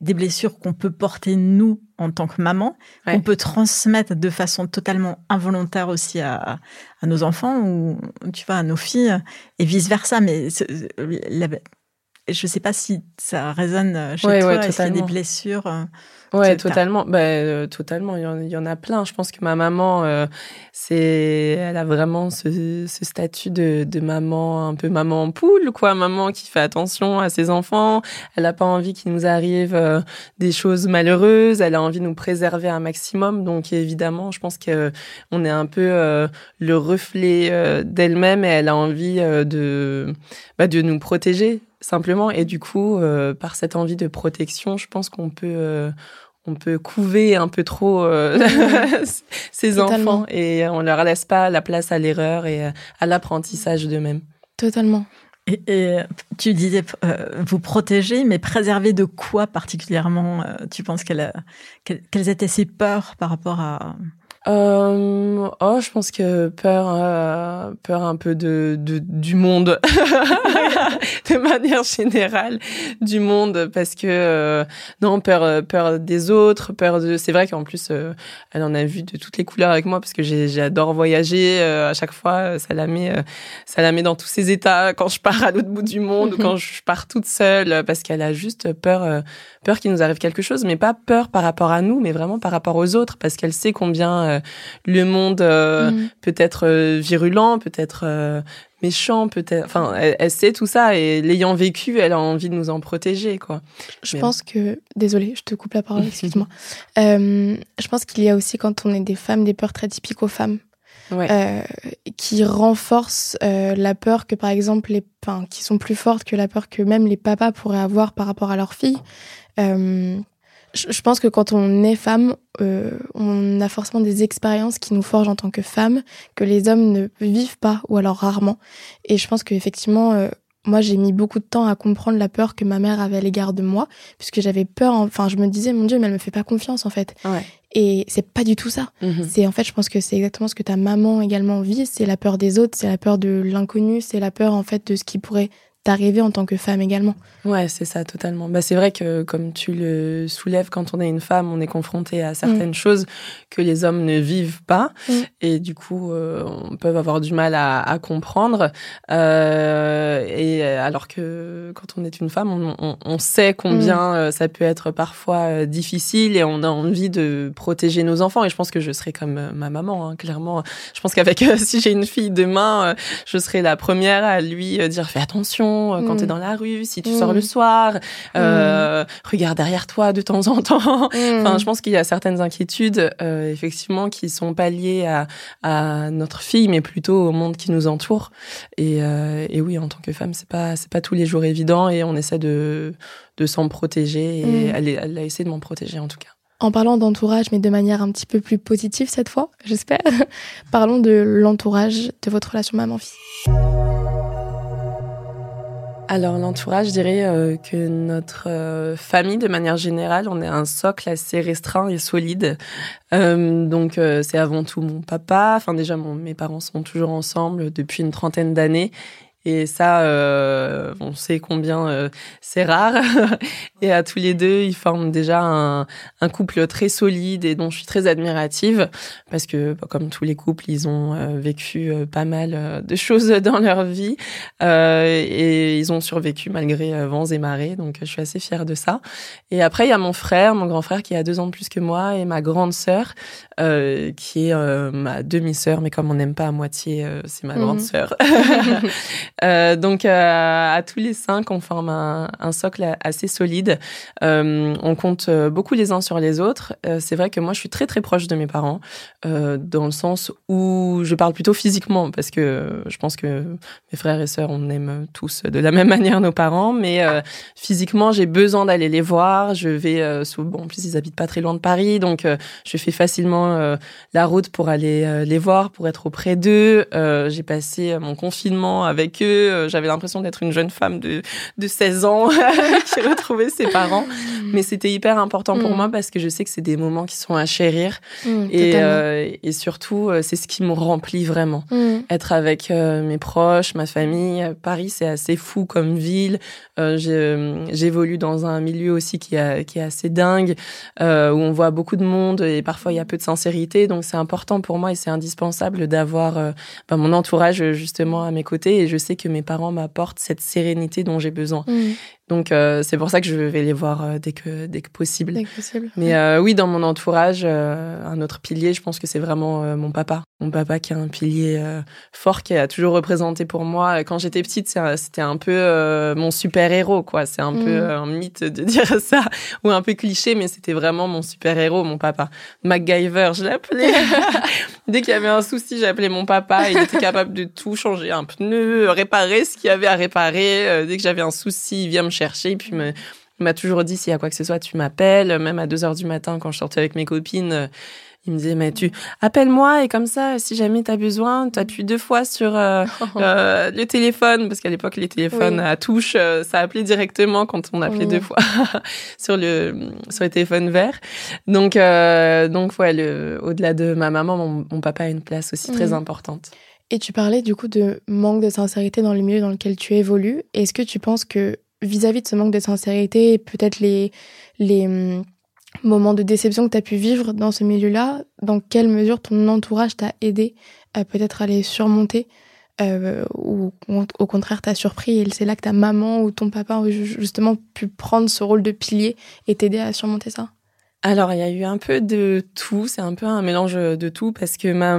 des blessures qu'on peut porter nous en tant que maman, qu'on peut transmettre de façon totalement involontaire aussi à, à, nos enfants ou tu vois à nos filles et vice versa. Mais je sais pas si ça résonne chez toi. Est-ce qu'il y a des blessures euh, Ouais, totalement. Bah, euh, totalement. Il y, en, a plein. Je pense que ma maman, euh, c'est, elle a vraiment ce, ce statut de, de, maman, un peu maman en poule, quoi. Maman qui fait attention à ses enfants. Elle a pas envie qu'il nous arrive euh, des choses malheureuses. Elle a envie de nous préserver un maximum. Donc, évidemment, je pense que on est un peu le reflet d'elle-même et elle a envie de, bah, de nous protéger simplement. Et du coup, euh, par cette envie de protection, je pense qu'on peut, euh, on peut couver un peu trop euh, ces enfants et on leur laisse pas la place à l'erreur et à l'apprentissage d'eux-mêmes. Totalement. Et, tu disais vous protéger, mais préserver de quoi particulièrement Tu penses qu'elle, quelles étaient ses peurs par rapport à euh, oh, je pense que peur, euh, peur un peu de, de du monde, de manière générale, du monde, parce que euh, non, peur, peur des autres, peur de. C'est vrai qu'en plus, elle en a vu de toutes les couleurs avec moi, parce que j'adore voyager. à chaque fois, ça la met, ça la met dans tous ses états quand je pars à l'autre bout du monde ou quand je pars toute seule, parce qu'elle a juste peur, peur qu'il nous arrive quelque chose, mais pas peur par rapport à nous, mais vraiment par rapport aux autres, parce qu'elle sait combien le monde euh, mm. peut être euh, virulent, peut être méchant, peut-être. Enfin, elle, sait tout ça et l'ayant vécu, elle a envie de nous en protéger, quoi. Je pense que, désolée, je te coupe la parole, excuse-moi. je pense qu'il y a aussi quand on est des femmes des peurs très typiques aux femmes. qui renforcent la peur que par exemple les enfin, qui sont plus fortes que la peur que même les papas pourraient avoir par rapport à leurs filles je pense que quand on est femme, euh, on a forcément des expériences qui nous forgent en tant que femme, que les hommes ne vivent pas, ou alors rarement. Et je pense qu'effectivement, euh, moi, j'ai mis beaucoup de temps à comprendre la peur que ma mère avait à l'égard de moi, puisque j'avais peur. Enfin, je me disais, mon Dieu, mais elle me fait pas confiance, en fait. Ouais. Et c'est pas du tout ça. Mhm. C'est en fait, je pense que c'est exactement ce que ta maman également vit. C'est la peur des autres, c'est la peur de l'inconnu, c'est la peur en fait de ce qui pourrait d'arriver en tant que femme également. Ouais, c'est ça, totalement. Bah, c'est vrai que, comme tu le soulèves, quand on est une femme, on est confronté à certaines mm. choses que les hommes ne vivent pas. Mm. Et du coup, euh, on peut avoir du mal à, à comprendre. Euh, et alors que quand on est une femme, on, on, on sait combien mm. euh, ça peut être parfois euh, difficile et on a envie de protéger nos enfants. Et je pense que je serai comme ma maman, hein, clairement. Je pense qu'avec, si j'ai une fille demain, je serai la première à lui dire fais attention euh, quand tu es mm. dans la rue, si tu sors le mm. soir, euh, regarde derrière toi de temps en temps. Mm. enfin, je pense qu'il y a certaines inquiétudes, euh, effectivement, qui sont pas liées à, à, notre fille, mais plutôt au monde qui nous entoure. Et, euh, et oui, en tant que femme, c'est pas c'est pas tous les jours évident, et on essaie de de s'en protéger. Et elle, elle a essayé de m'en protéger en tout cas. En parlant d'entourage, mais de manière un petit peu plus positive cette fois, j'espère, parlons de l'entourage de votre relation maman-fille. Alors l'entourage, je dirais euh, que notre euh, famille, de manière générale, on est un socle assez restreint et solide. Euh, donc c'est avant tout mon papa. Enfin déjà, mon, mes parents sont toujours ensemble depuis une trentaine d'années. Et ça, euh, on sait combien euh, c'est rare. et à tous les deux, ils forment déjà un, couple très solide et dont je suis très admirative parce que, bah, comme tous les couples, ils ont euh, vécu pas mal de choses dans leur vie et ils ont survécu malgré vents et marées. Donc, je suis assez fière de ça. Et après, il y a mon frère, mon grand frère qui a deux ans de plus que moi et ma grande sœur qui est ma demi-sœur, mais comme on n'aime pas à moitié, c'est ma grande mhm. sœur. Euh, donc euh, à tous les cinq, on forme un, un socle assez solide. Euh, on compte beaucoup les uns sur les autres. c'est vrai que moi, je suis très très proche de mes parents, dans le sens où je parle plutôt physiquement, parce que je pense que mes frères et sœurs, on aime tous de la même manière nos parents, mais physiquement, j'ai besoin d'aller les voir. Je vais sous, bon, en plus ils habitent pas très loin de Paris, donc je fais facilement la route pour aller les voir, pour être auprès d'eux. j'ai passé mon confinement avec euh, j'avais l'impression d'être une jeune femme de, de 16 ans qui retrouvait ses parents. Mm. Mais c'était hyper important pour mm. moi parce que je sais que c'est des moments qui sont à chérir. Mm, et, euh, et surtout, euh, c'est ce qui me remplit vraiment. Être avec mes proches, ma famille. Paris, c'est assez fou comme ville. J'évolue dans un milieu aussi qui, a, qui est assez dingue, où on voit beaucoup de monde et parfois il y a peu de Donc c'est important pour moi et c'est indispensable d'avoir ben, mon entourage justement à mes côtés. Et je sais que mes parents m'apportent cette sérénité dont j'ai besoin. Mmh. Donc euh, c'est pour ça que je vais les voir euh, dès que dès que possible. Dès que possible. Mais euh, oui, dans mon entourage, un autre pilier, je pense que c'est vraiment mon papa. Mon papa qui a un pilier fort qui a toujours représenté pour moi. Quand j'étais petite, c'était un peu mon super héros, quoi. C'est un peu mmh. un mythe de dire ça ou un peu cliché, mais c'était vraiment mon super héros, mon papa. MacGyver, je l'appelais. dès qu'il y avait un souci, j'appelais mon papa. Il était capable de tout changer, un pneu, réparer ce qu'il y avait à réparer. dès que j'avais un souci, il vient me chercher. Puis me, il m'a toujours dit s'il y a quoi que ce soit, tu m'appelles. Même à 2 heures du matin, quand je sortais avec mes copines, Il me disait, mais tu appelle-moi et comme ça, si jamais tu as besoin, tu appuies deux fois sur euh, euh, le téléphone, parce qu'à l'époque, les téléphones à touche, euh, ça appelait directement quand on appelait deux fois sur le sur les téléphones verts. Donc, donc ouais, au-delà de ma maman, mon, papa a une place aussi très importante. Et tu parlais du coup de manque de sincérité dans le milieu dans lequel tu évolues. Est-ce que tu penses que vis-à-vis de ce manque de sincérité, peut-être les, les hum, moments de déception que tu as pu vivre dans ce milieu-là, dans quelle mesure ton entourage t'a aidé à peut-être à les surmonter euh, ou au contraire t'a surpris et c'est là que ta maman ou ton papa ont justement pu prendre ce rôle de pilier et t'aider à surmonter ça? Alors, il y a eu un peu de tout, c'est un peu un mélange de tout parce que ma,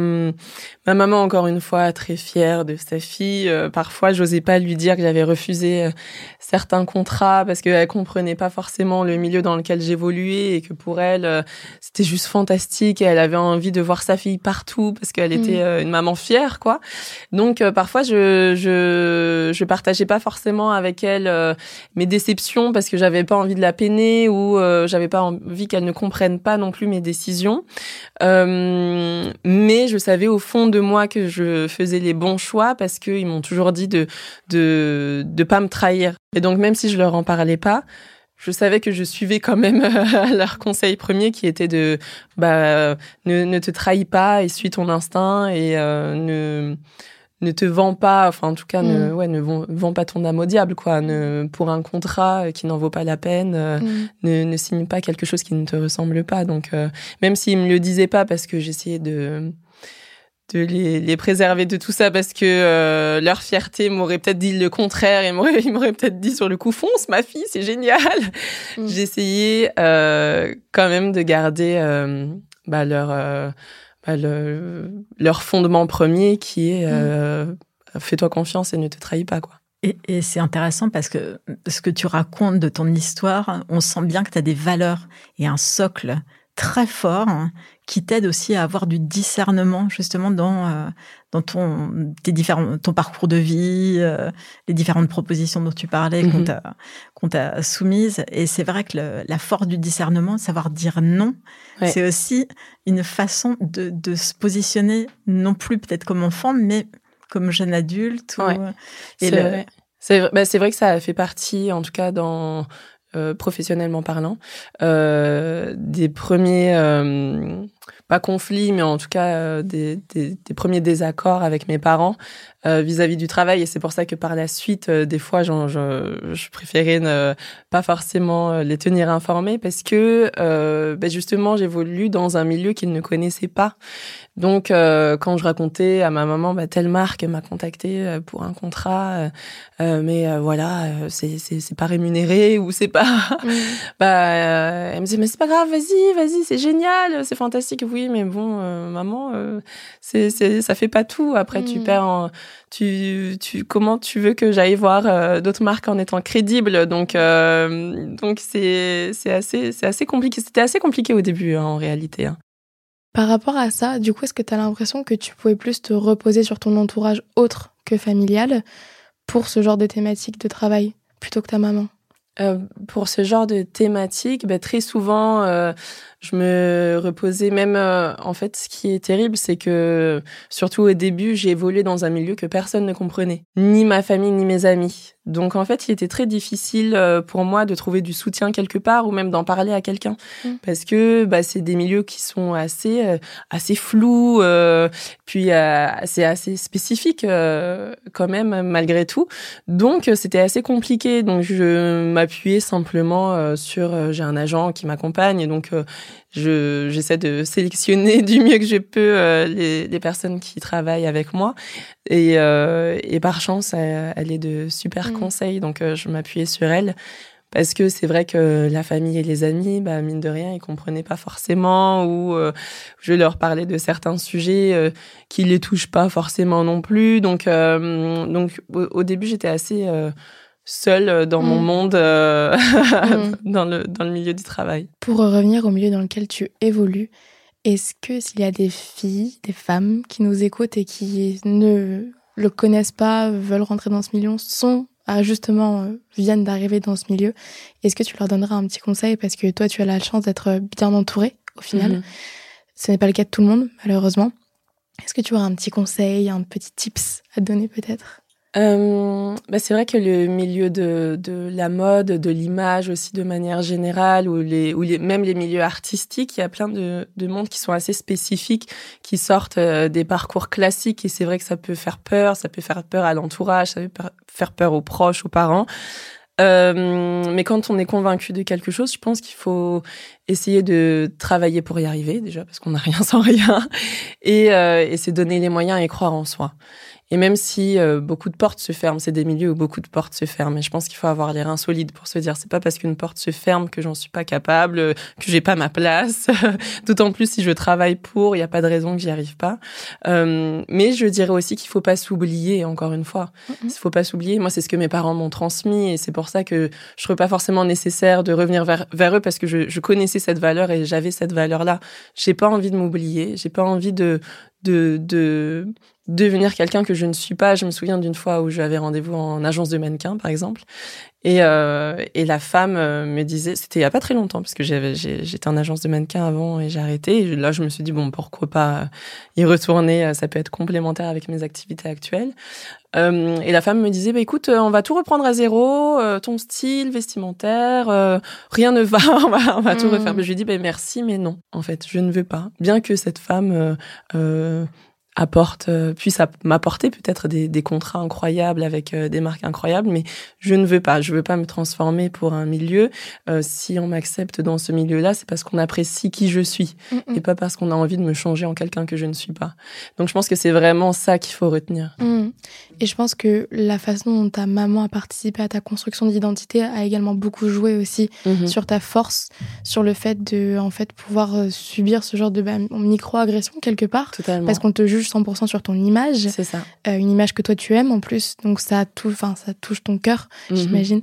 ma maman, encore une fois, très fière de sa fille, euh, parfois, j'osais pas lui dire que j'avais refusé euh, certains contrats parce qu'elle comprenait pas forcément le milieu dans lequel j'évoluais et que pour elle, euh, c'était juste fantastique et elle avait envie de voir sa fille partout parce qu'elle était mmh. une maman fière, quoi. Donc, parfois, je, je, je partageais pas forcément avec elle mes déceptions parce que j'avais pas envie de la peiner ou j'avais pas envie qu'elle ne comprennent pas non plus mes décisions. Euh, mais je savais au fond de moi que je faisais les bons choix parce qu'ils m'ont toujours dit de, de de pas me trahir. Et donc même si je leur en parlais pas, je savais que je suivais quand même leur conseil premier qui était de bah ne, ne te trahis pas et suis ton instinct et euh, ne ne te vends pas, enfin en tout cas, ne, mm. ouais, ne vends, pas ton âme au diable, quoi. Ne, pour un contrat qui n'en vaut pas la peine, euh, mm. ne, ne, signe pas quelque chose qui ne te ressemble pas. Donc, euh, même s'ils me le disaient pas parce que j'essayais de de les, les, préserver de tout ça parce que euh, leur fierté m'aurait peut-être dit le contraire et m'aurait, ils m'auraient peut-être dit sur le coup fonce ma fille c'est génial mm. j'essayais quand même de garder bah, leur le, leur fondement premier qui est mm. euh, fais-toi confiance et ne te trahis pas quoi. Et, c'est intéressant parce que ce que tu racontes de ton histoire, on sent bien que tu as des valeurs et un socle très fort hein, qui t'aide aussi à avoir du discernement justement dans euh, dans ton tes différents ton parcours de vie, euh, les différentes propositions dont tu parlais qu'on mm-hmm. t'a qu'on t'a soumises. Et c'est vrai que la force du discernement, savoir dire non, c'est aussi une façon de, de se positionner non plus peut-être comme enfant, mais comme jeune adulte. C'est vrai. C'est bah, vrai que ça fait partie, en tout cas dans professionnellement parlant, euh, des premiers, euh, pas conflits, mais en tout cas euh, des, des, des, premiers désaccords avec mes parents euh, vis-à-vis du travail. Et c'est pour ça que par la suite, des fois, je, je, préférais ne pas forcément les tenir informés parce que ben justement, j'évolue dans un milieu qu'ils ne connaissaient pas. Donc, euh, quand je racontais à ma maman, bah, telle marque m'a contacté euh, pour un contrat, euh, euh mais voilà, c'est c'est pas rémunéré ou c'est pas, mmh. bah, elle me disait mais c'est pas grave, vas-y, vas-y, c'est génial, c'est fantastique, oui, mais bon, maman, c'est c'est ça fait pas tout. Après, tu mmh. perds, en, tu tu comment tu veux que j'aille voir d'autres marques en étant crédible, donc donc c'est c'est assez c'est assez compliqué. C'était assez compliqué au début hein, en réalité. Hein. Par rapport à ça, du coup, est-ce que tu as l'impression que tu pouvais plus te reposer sur ton entourage autre que familial pour ce genre de thématique de travail plutôt que ta maman? Euh, Pour ce genre de thématique, bah, très souvent, euh, je me reposais même euh, en fait ce qui est terrible c'est que surtout au début j'ai évolué dans un milieu que personne ne comprenait. Ni ma famille ni mes amis. Donc en fait il était très difficile euh, pour moi de trouver du soutien quelque part ou même d'en parler à quelqu'un. Mmh. parce que bah, c'est des milieux qui sont assez euh, assez flous puis c'est assez spécifique quand même malgré tout. Donc c'était assez compliqué. Donc je m'appuyais simplement sur j'ai un agent qui m'accompagne. Donc je j'essaie de sélectionner du mieux que je peux euh, les, les, personnes qui travaillent avec moi et, euh, et par chance elle, est de super mm. conseils donc euh, je m'appuyais sur elle parce que c'est vrai que la famille et les amis, bah, mine de rien, ils comprenaient pas forcément ou je leur parlais de certains sujets qui les touchent pas forcément non plus. Donc, donc au, début, j'étais assez seule euh, dans mon mm. monde, euh, mm. dans, le, dans le milieu du travail. Pour revenir au milieu dans lequel tu évolues, est-ce que s'il y a des filles, des femmes qui nous écoutent et qui ne le connaissent pas, veulent rentrer dans ce milieu, sont ah, justement euh, viennent d'arriver dans ce milieu, est-ce que tu leur donneras un petit conseil parce que toi tu as la chance d'être bien entourée au final? Mm-hmm. ce n'est pas le cas de tout le monde, malheureusement. Est-ce que tu aurais un petit conseil, un petit tips à donner peut-être? Euh, bah c'est vrai que le milieu de, de la mode, de l'image aussi de manière générale, ou les, ou les, même les milieux artistiques, il y a plein de, de mondes qui sont assez spécifiques, qui sortent euh, des parcours classiques, et c'est vrai que ça peut faire peur, ça peut faire peur à l'entourage, ça peut faire peur aux proches, aux parents. Euh, mais quand on est convaincu de quelque chose, je pense qu'il faut essayer de travailler pour y arriver déjà, parce qu'on n'a rien sans rien, et, euh, et c'est donner les moyens et croire en soi. Et même si euh, beaucoup de portes se ferment, c'est des milieux où beaucoup de portes se ferment. Et je pense qu'il faut avoir les reins solides pour se dire, c'est pas parce qu'une porte se ferme que j'en suis pas capable, que j'ai pas ma place. D'autant plus si je travaille pour, il n'y a pas de raison que j'y arrive pas. Euh, mais je dirais aussi qu'il faut pas s'oublier. Encore une fois, il faut pas s'oublier. Moi, c'est ce que mes parents m'ont transmis, et c'est pour ça que je trouve pas forcément nécessaire de revenir vers, vers eux parce que je, je connaissais cette valeur et j'avais cette valeur-là. J'ai pas envie de m'oublier. J'ai pas envie de de, de devenir quelqu'un que je ne suis pas. Je me souviens d'une fois où j'avais rendez-vous en agence de mannequin, par exemple, et, euh, et la femme euh, me disait, c'était il y a pas très longtemps, parce que j'étais en agence de mannequin avant et j'ai arrêté. Et là, je me suis dit bon, pourquoi pas y retourner Ça peut être complémentaire avec mes activités actuelles. Euh, et la femme me disait, bah écoute, on va tout reprendre à zéro, ton style vestimentaire, rien ne va, on va, on va tout refaire. Mais je lui dis, bah merci, mais non, en fait, je ne veux pas. Bien que cette femme apporte euh, puisse m'apporter peut-être des, des, contrats incroyables avec euh, des marques incroyables mais je ne veux pas je veux pas me transformer pour un milieu euh, si on m'accepte dans ce milieu-là c'est parce qu'on apprécie qui je suis et pas parce qu'on a envie de me changer en quelqu'un que je ne suis pas donc je pense que c'est vraiment ça qu'il faut retenir mm. et je pense que la façon dont ta maman a participé à ta construction d'identité a également beaucoup joué aussi mm-hmm. sur ta force sur le fait de en fait pouvoir subir ce genre de bah, micro-agression quelque part Totalement. parce qu'on te juge 100% sur ton image. C'est ça. Euh, une image que toi tu aimes en plus, donc ça ça touche ton cœur, mhm. j'imagine.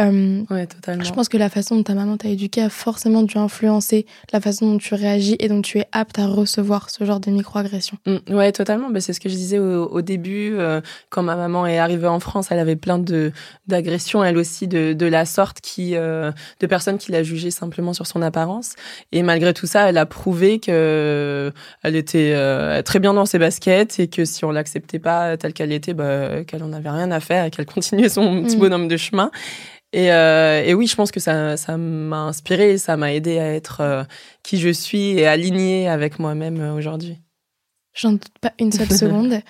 Euh, ouais, totalement. Je pense que la façon dont ta maman t'a éduqué a forcément dû influencer la façon dont tu réagis et dont tu es apte à recevoir ce genre de microagression. Mmh, ouais, totalement. Bah, c'est ce que je disais au, début. Euh, quand ma maman est arrivée en France, elle avait plein de d'agressions, elle aussi, de, de la sorte qui, euh, de personnes qui la jugeaient simplement sur son apparence. Et malgré tout ça, elle a prouvé que elle était très bien dans ses baskets et que si on l'acceptait pas telle qu'elle était, bah, qu'elle en avait rien à faire et qu'elle continuait son petit mmh. bonhomme de chemin. Et, euh, et, oui, je pense que ça, ça m'a inspiré, ça m'a aidé à être euh, qui je suis et alignée avec moi-même euh, aujourd'hui. J'en doute pas une seule seconde.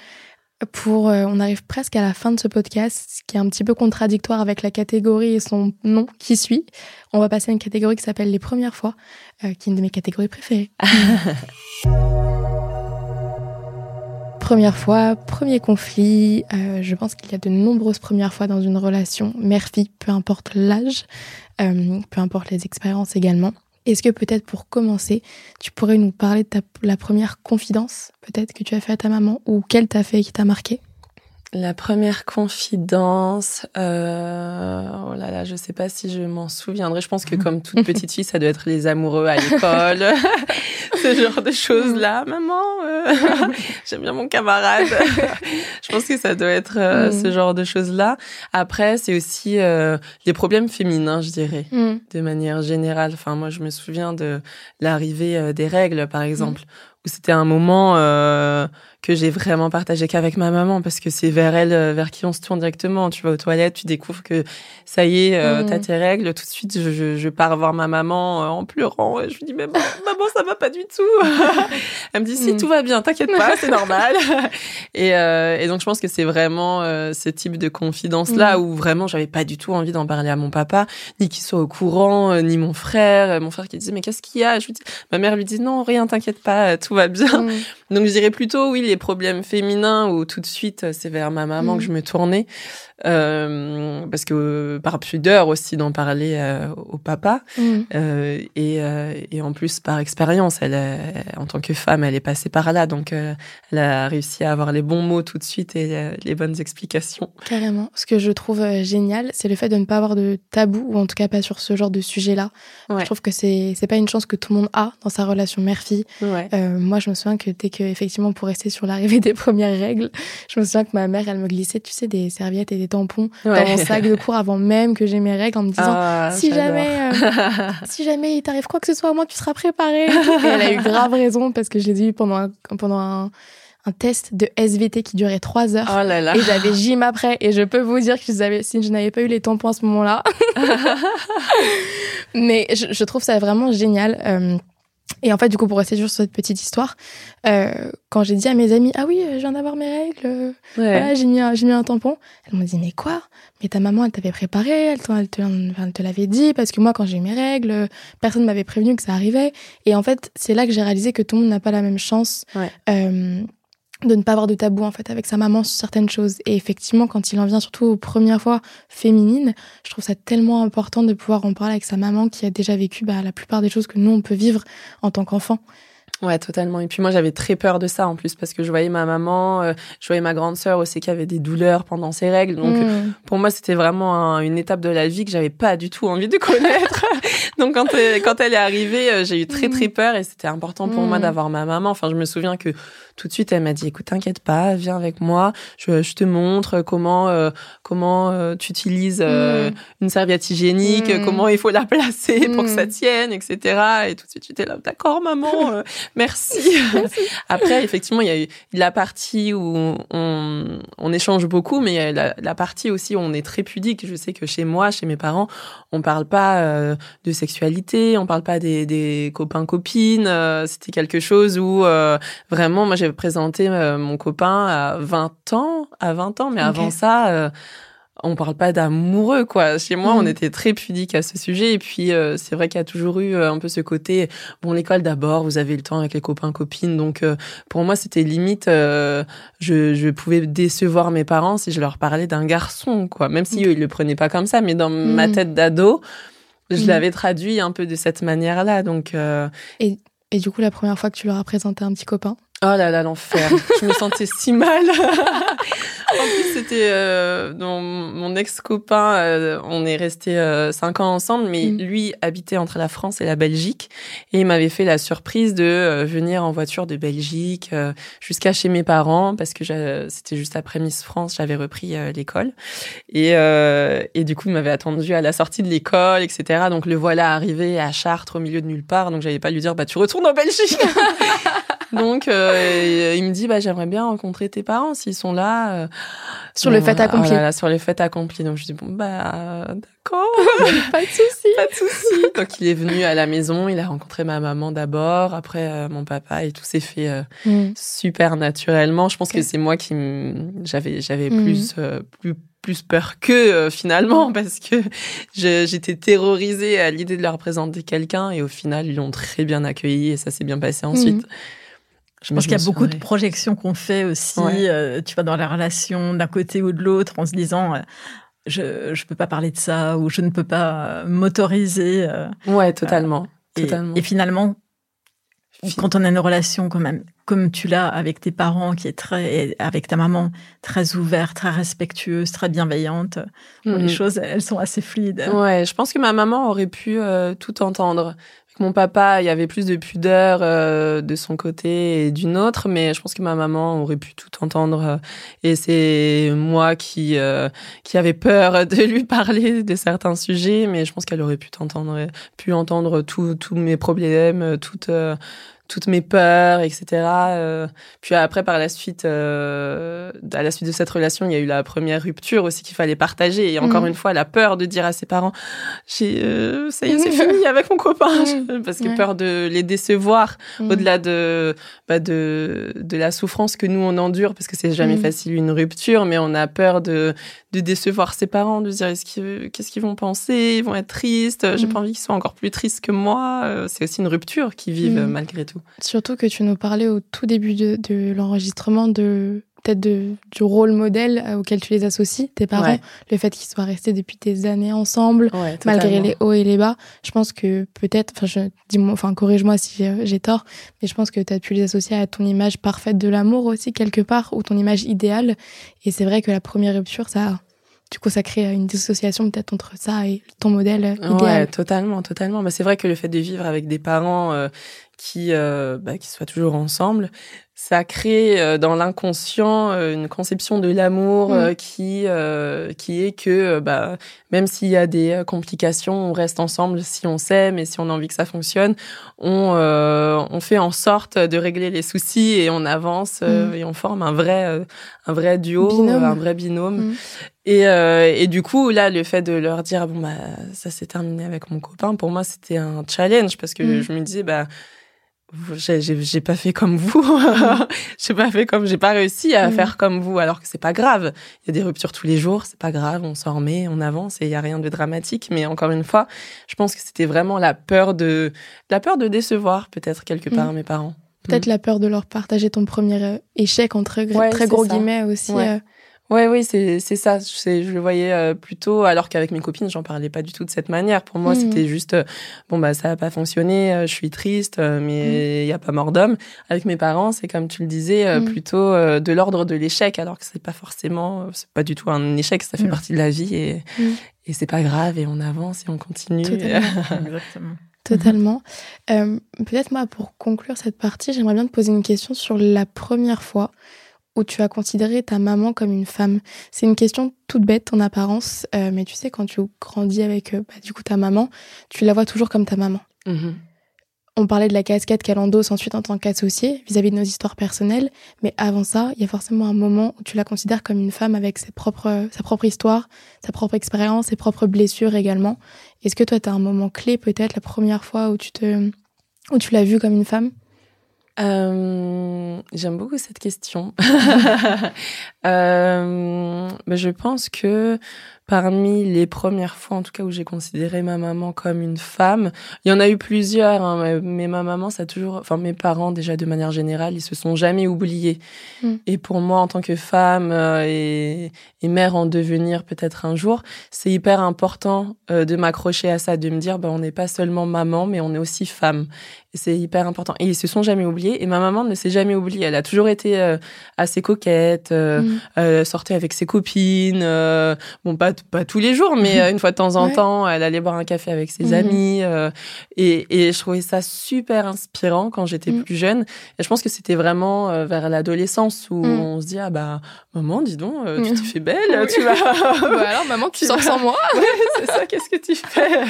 Pour, on arrive presque à la fin de ce podcast, ce qui est un petit peu contradictoire avec la catégorie et son nom qui suit. On va passer à une catégorie qui s'appelle les premières fois, qui est une de mes catégories préférées. Première fois, premier conflit. Euh, je pense qu'il y a de nombreuses premières fois dans une relation mère-fille, peu importe l'âge, euh, peu importe les expériences également. Est-ce que peut-être pour commencer, tu pourrais nous parler de ta, la première confidence peut-être que tu as fait à ta maman ou qu'elle t'a fait et qui t'a marqué la première confidence, euh, oh là là, je sais pas si je m'en souviendrai. Je pense que comme toute petite fille, ça doit être les amoureux à l'école, ce genre de choses là. Maman, euh, j'aime bien mon camarade. je pense que ça doit être euh, mm. ce genre de choses là. Après, c'est aussi euh, les problèmes féminins, je dirais, mm. de manière générale. Enfin, moi, je me souviens de l'arrivée des règles, par exemple, où c'était un moment que j'ai vraiment partagé qu'avec ma maman parce que c'est vers elle euh, vers qui on se tourne directement. Tu vas aux toilettes, tu découvres que ça y est, euh, t'as mmh. tes règles. Tout de suite, je, je, je pars voir ma maman euh, en pleurant. Je lui dis mais maman, ça va pas du tout. elle me dit si mmh. tout va bien, t'inquiète pas, c'est normal. et, euh, et donc je pense que c'est vraiment ce type de confidence là mmh. où vraiment j'avais pas du tout envie d'en parler à mon papa, ni qu'il soit au courant, ni mon frère. Mon frère qui disait mais qu'est-ce qu'il y a? Je lui dis, Ma mère lui dit non rien, t'inquiète pas, tout va bien. Donc je dirais plutôt oui les problèmes féminins où tout de suite c'est vers ma maman que mm. je me tournais euh, parce que par pudeur aussi d'en parler euh, au papa. Mm. euh, et, euh, et, en plus par expérience elle, en tant que femme elle est passée par là. Donc euh, elle a réussi à avoir les bons mots tout de suite et les bonnes explications. Carrément. Ce que je trouve génial c'est le fait de ne pas avoir de tabou ou en tout cas pas sur ce genre de sujet là je trouve que c'est c'est pas une chance que tout le monde a dans sa relation mère fille ouais. moi, je me souviens que dès que, effectivement, pour rester sur l'arrivée des premières règles, je me souviens que ma mère, elle me glissait, tu sais, des serviettes et des tampons dans mon sac de cours avant même que j'ai mes règles en me disant, ah, si jamais, euh, si jamais il t'arrive quoi que ce soit, au moins tu seras préparée. et elle a eu grave raison parce que je l'ai eu pendant un, pendant un, un test de SVT qui durait trois heures. Oh là là. Et j'avais gym après. Et je peux vous dire que je si je n'avais pas eu les tampons à ce moment-là. Mais je, je, trouve ça vraiment génial. Euh, et en fait, du coup, pour rester sur cette petite histoire, euh, quand j'ai dit à mes amis, ah oui, je viens d'avoir mes règles, euh, voilà, j'ai mis, un, j'ai mis un tampon, elles m'ont dit, mais quoi? Mais ta maman, elle t'avait préparé, elle, elle te, elle te l'avait dit, parce que moi, quand j'ai eu mes règles, personne m'avait prévenu que ça arrivait. Et en fait, c'est là que j'ai réalisé que tout le monde n'a pas la même chance. Euh, de ne pas avoir de tabou en fait avec sa maman sur certaines choses. Et effectivement quand il en vient surtout aux premières fois féminines je trouve ça tellement important de pouvoir en parler avec sa maman qui a déjà vécu bah, la plupart des choses que nous on peut vivre en tant qu'enfant Ouais, totalement. Et puis moi, j'avais très peur de ça en plus parce que je voyais ma maman, euh, je voyais ma grande sœur aussi qui avait des douleurs pendant ses règles. Donc mm. pour moi, c'était vraiment une étape de la vie que j'avais pas du tout envie de connaître. donc quand elle, quand elle est arrivée, euh, j'ai eu très très mm. peur et c'était important pour moi mm. d'avoir ma maman. Enfin, je me souviens que tout de suite, elle m'a dit "Écoute, t'inquiète pas, viens avec moi. Je, je te montre comment euh, comment euh, tu utilises euh, une serviette hygiénique, mm. comment il faut la placer pour que ça tienne, etc." Et tout de suite, j'étais là "D'accord, maman, merci. Après, effectivement, il y a eu la partie où on, on échange beaucoup, mais la, la partie aussi où on est très pudique. Je sais que chez moi, chez mes parents, on parle pas de sexualité, on parle pas des, des copains copines. C'était quelque chose où vraiment, moi j'ai présenté euh, mon copain à 20 ans, à 20 ans, mais avant ça, euh, on parle pas d'amoureux quoi. Chez moi, on mm. était très pudique à ce sujet et puis euh, c'est vrai qu'il y a toujours eu un peu ce côté bon l'école d'abord, vous avez le temps avec les copains copines. Donc pour moi, c'était limite je, je pouvais décevoir mes parents si je leur parlais d'un garçon quoi, même si eux ils le prenaient pas comme ça, mais dans ma mm. tête d'ado, je mm. l'avais traduit un peu de cette manière-là. Donc et et du coup, la première fois que tu leur as présenté un petit copain? Oh là là, l'enfer. je me sentais si mal. en plus, c'était euh, mon ex-copain. Euh, on est resté euh, cinq ans ensemble, mais mm. lui habitait entre la France et la Belgique, et il m'avait fait la surprise de euh, venir en voiture de Belgique euh, jusqu'à chez mes parents parce que c'était juste après Miss France, j'avais repris l'école, et et du coup, il m'avait attendu à la sortie de l'école, etc. Donc le voilà arrivé à Chartres au milieu de nulle part, donc j'avais pas lui dire bah tu retournes en Belgique. Donc, euh, il me dit, bah, j'aimerais bien rencontrer tes parents s'ils sont là. Euh. sur le fait accompli. Oh sur le fait accompli. Donc, je dis, bon, bah, d'accord. pas de souci. pas de souci. Donc, il est venu à la maison, il a rencontré ma maman d'abord, après euh, mon papa, et tout s'est fait mm. super naturellement. Je pense que c'est moi qui j'avais, j'avais mm. plus, plus plus peur que finalement mm. parce que j'étais terrorisée à l'idée de leur présenter quelqu'un et au final ils l'ont très bien accueilli et ça s'est bien passé ensuite. Je pense qu'il y a beaucoup de projections qu'on fait aussi, euh, tu vois, dans la relation d'un côté ou de l'autre, en se disant, euh, je ne peux pas parler de ça ou je ne peux pas euh, m'autoriser. ouais, totalement. Et, totalement. et, finalement, quand on a une relation quand même, comme tu l'as avec tes parents, qui est très, avec ta maman, très ouverte, très respectueuse, très bienveillante, les choses, elles sont assez fluides. Ouais, je pense que ma maman aurait pu tout entendre mon papa, il y avait plus de pudeur euh, de son côté et d'une autre, mais je pense que ma maman aurait pu tout entendre. Euh, et c'est moi qui euh, qui avait peur de lui parler de certains sujets, mais je pense qu'elle aurait pu entendre, pu entendre tous mes problèmes, toutes toutes mes peurs, etc. Euh, puis après, par la suite, euh, à la suite de cette relation, il y a eu la première rupture aussi qu'il fallait partager. Et encore mhm. une fois, la peur de dire à ses parents, j'ai, euh, ça y est, c'est fini avec mon copain, mhm. parce que peur de les décevoir, mhm. au-delà de, bah, de de la souffrance que nous on endure, parce que c'est jamais facile une rupture, mais on a peur de de décevoir ses parents, de dire est-ce qu'ils, qu'est-ce qu'ils vont penser, ils vont être tristes, j'ai pas envie qu'ils soient encore plus tristes que moi. C'est aussi une rupture qu'ils vivent malgré tout. Surtout que tu nous parlais au tout début de, l'enregistrement de peut-être du rôle modèle euh, auquel tu les associes, tes parents, le fait qu'ils soient restés depuis des années ensemble, malgré les hauts et les bas. Je pense que peut-être, enfin, corrige-moi si j'ai tort, mais je pense que tu as pu les associer à ton image parfaite de l'amour aussi quelque part, ou ton image idéale. Et c'est vrai que la première rupture, ça, du coup, ça crée une dissociation peut-être entre ça et ton modèle idéal. Ouais, totalement, totalement. Mais c'est vrai que le fait de vivre avec des parents euh, qui, euh, bah, qui soient toujours ensemble, ça crée euh, dans l'inconscient euh, une conception de l'amour mm. euh, qui qui est que bah même s'il y a des complications, on reste ensemble si on s'aime et si on a envie que ça fonctionne, on on fait en sorte de régler les soucis et on avance mm. et on forme un vrai un vrai duo, un vrai binôme. Mm. Et, et du coup, là, le fait de leur dire, bon, bah, ça s'est terminé avec mon copain, pour moi, c'était un challenge parce que je me disais, bah, j'ai pas fait comme vous j'ai pas fait comme j'ai pas réussi à mm. faire comme vous alors que c'est pas grave il y a des ruptures tous les jours c'est pas grave on s'en remet on avance et il y a rien de dramatique mais encore une fois je pense que c'était vraiment la peur de la peur de décevoir peut-être quelque part mm. mes parents peut-être mm. la peur de leur partager ton premier euh, échec entre très gros guillemets aussi euh, Ouais, oui, c'est c'est ça. Je, je le voyais euh, plutôt, alors qu'avec mes copines, j'en parlais pas du tout de cette manière. Pour moi, mmh. c'était juste, euh, bon bah ça a pas fonctionné, euh, je suis triste, mais il mmh. y a pas mort d'homme. Avec mes parents, c'est comme tu le disais, mmh. plutôt de l'ordre de l'échec, alors que c'est pas forcément, c'est pas du tout un échec, ça fait partie de la vie et et c'est pas grave et on avance et on continue. Exactement. Totalement. Peut-être moi, pour conclure cette partie, j'aimerais bien te poser une question sur la première fois où tu as considéré ta maman comme une femme C'est une question toute bête en apparence, euh, mais tu sais, quand tu grandis avec euh, bah, du coup ta maman, tu la vois toujours comme ta maman. Mm-hmm. On parlait de la casquette qu'elle endosse ensuite en tant qu'associée vis-à-vis de nos histoires personnelles, mais avant ça, il y a forcément un moment où tu la considères comme une femme avec ses propres, sa propre histoire, sa propre expérience, ses propres blessures également. Est-ce que toi, tu as un moment clé peut-être la première fois où tu te, où tu l'as vue comme une femme? Euh, J'aime beaucoup cette question. euh, mais je pense que parmi les premières fois, en tout cas, où j'ai considéré ma maman comme une femme. Il y en a eu plusieurs, hein, mais ma maman, ça a toujours, enfin, mes parents, déjà, de manière générale, ils se sont jamais oubliés. Mm. Et pour moi, en tant que femme euh, et, et, mère en devenir peut-être un jour, c'est hyper important euh, de m'accrocher à ça, de me dire, bah, on n'est pas seulement maman, mais on est aussi femme. C'est hyper important. Et ils se sont jamais oubliés. Et ma maman ne s'est jamais oubliée. Elle a toujours été euh, assez coquette, mm. sortait avec ses copines. bon, pas pas tous les jours, mais euh, une fois de temps en temps, elle allait boire un café avec ses mhm. amis. Euh, et, et, je trouvais ça super inspirant quand j'étais mhm. plus jeune. Et je pense que c'était vraiment euh, vers l'adolescence où mhm. on se dit ah bah maman, dis donc, tu te fais belle, tu vas. bah alors maman, tu, sors sans moi. c'est ça. Qu'est-ce que tu fais?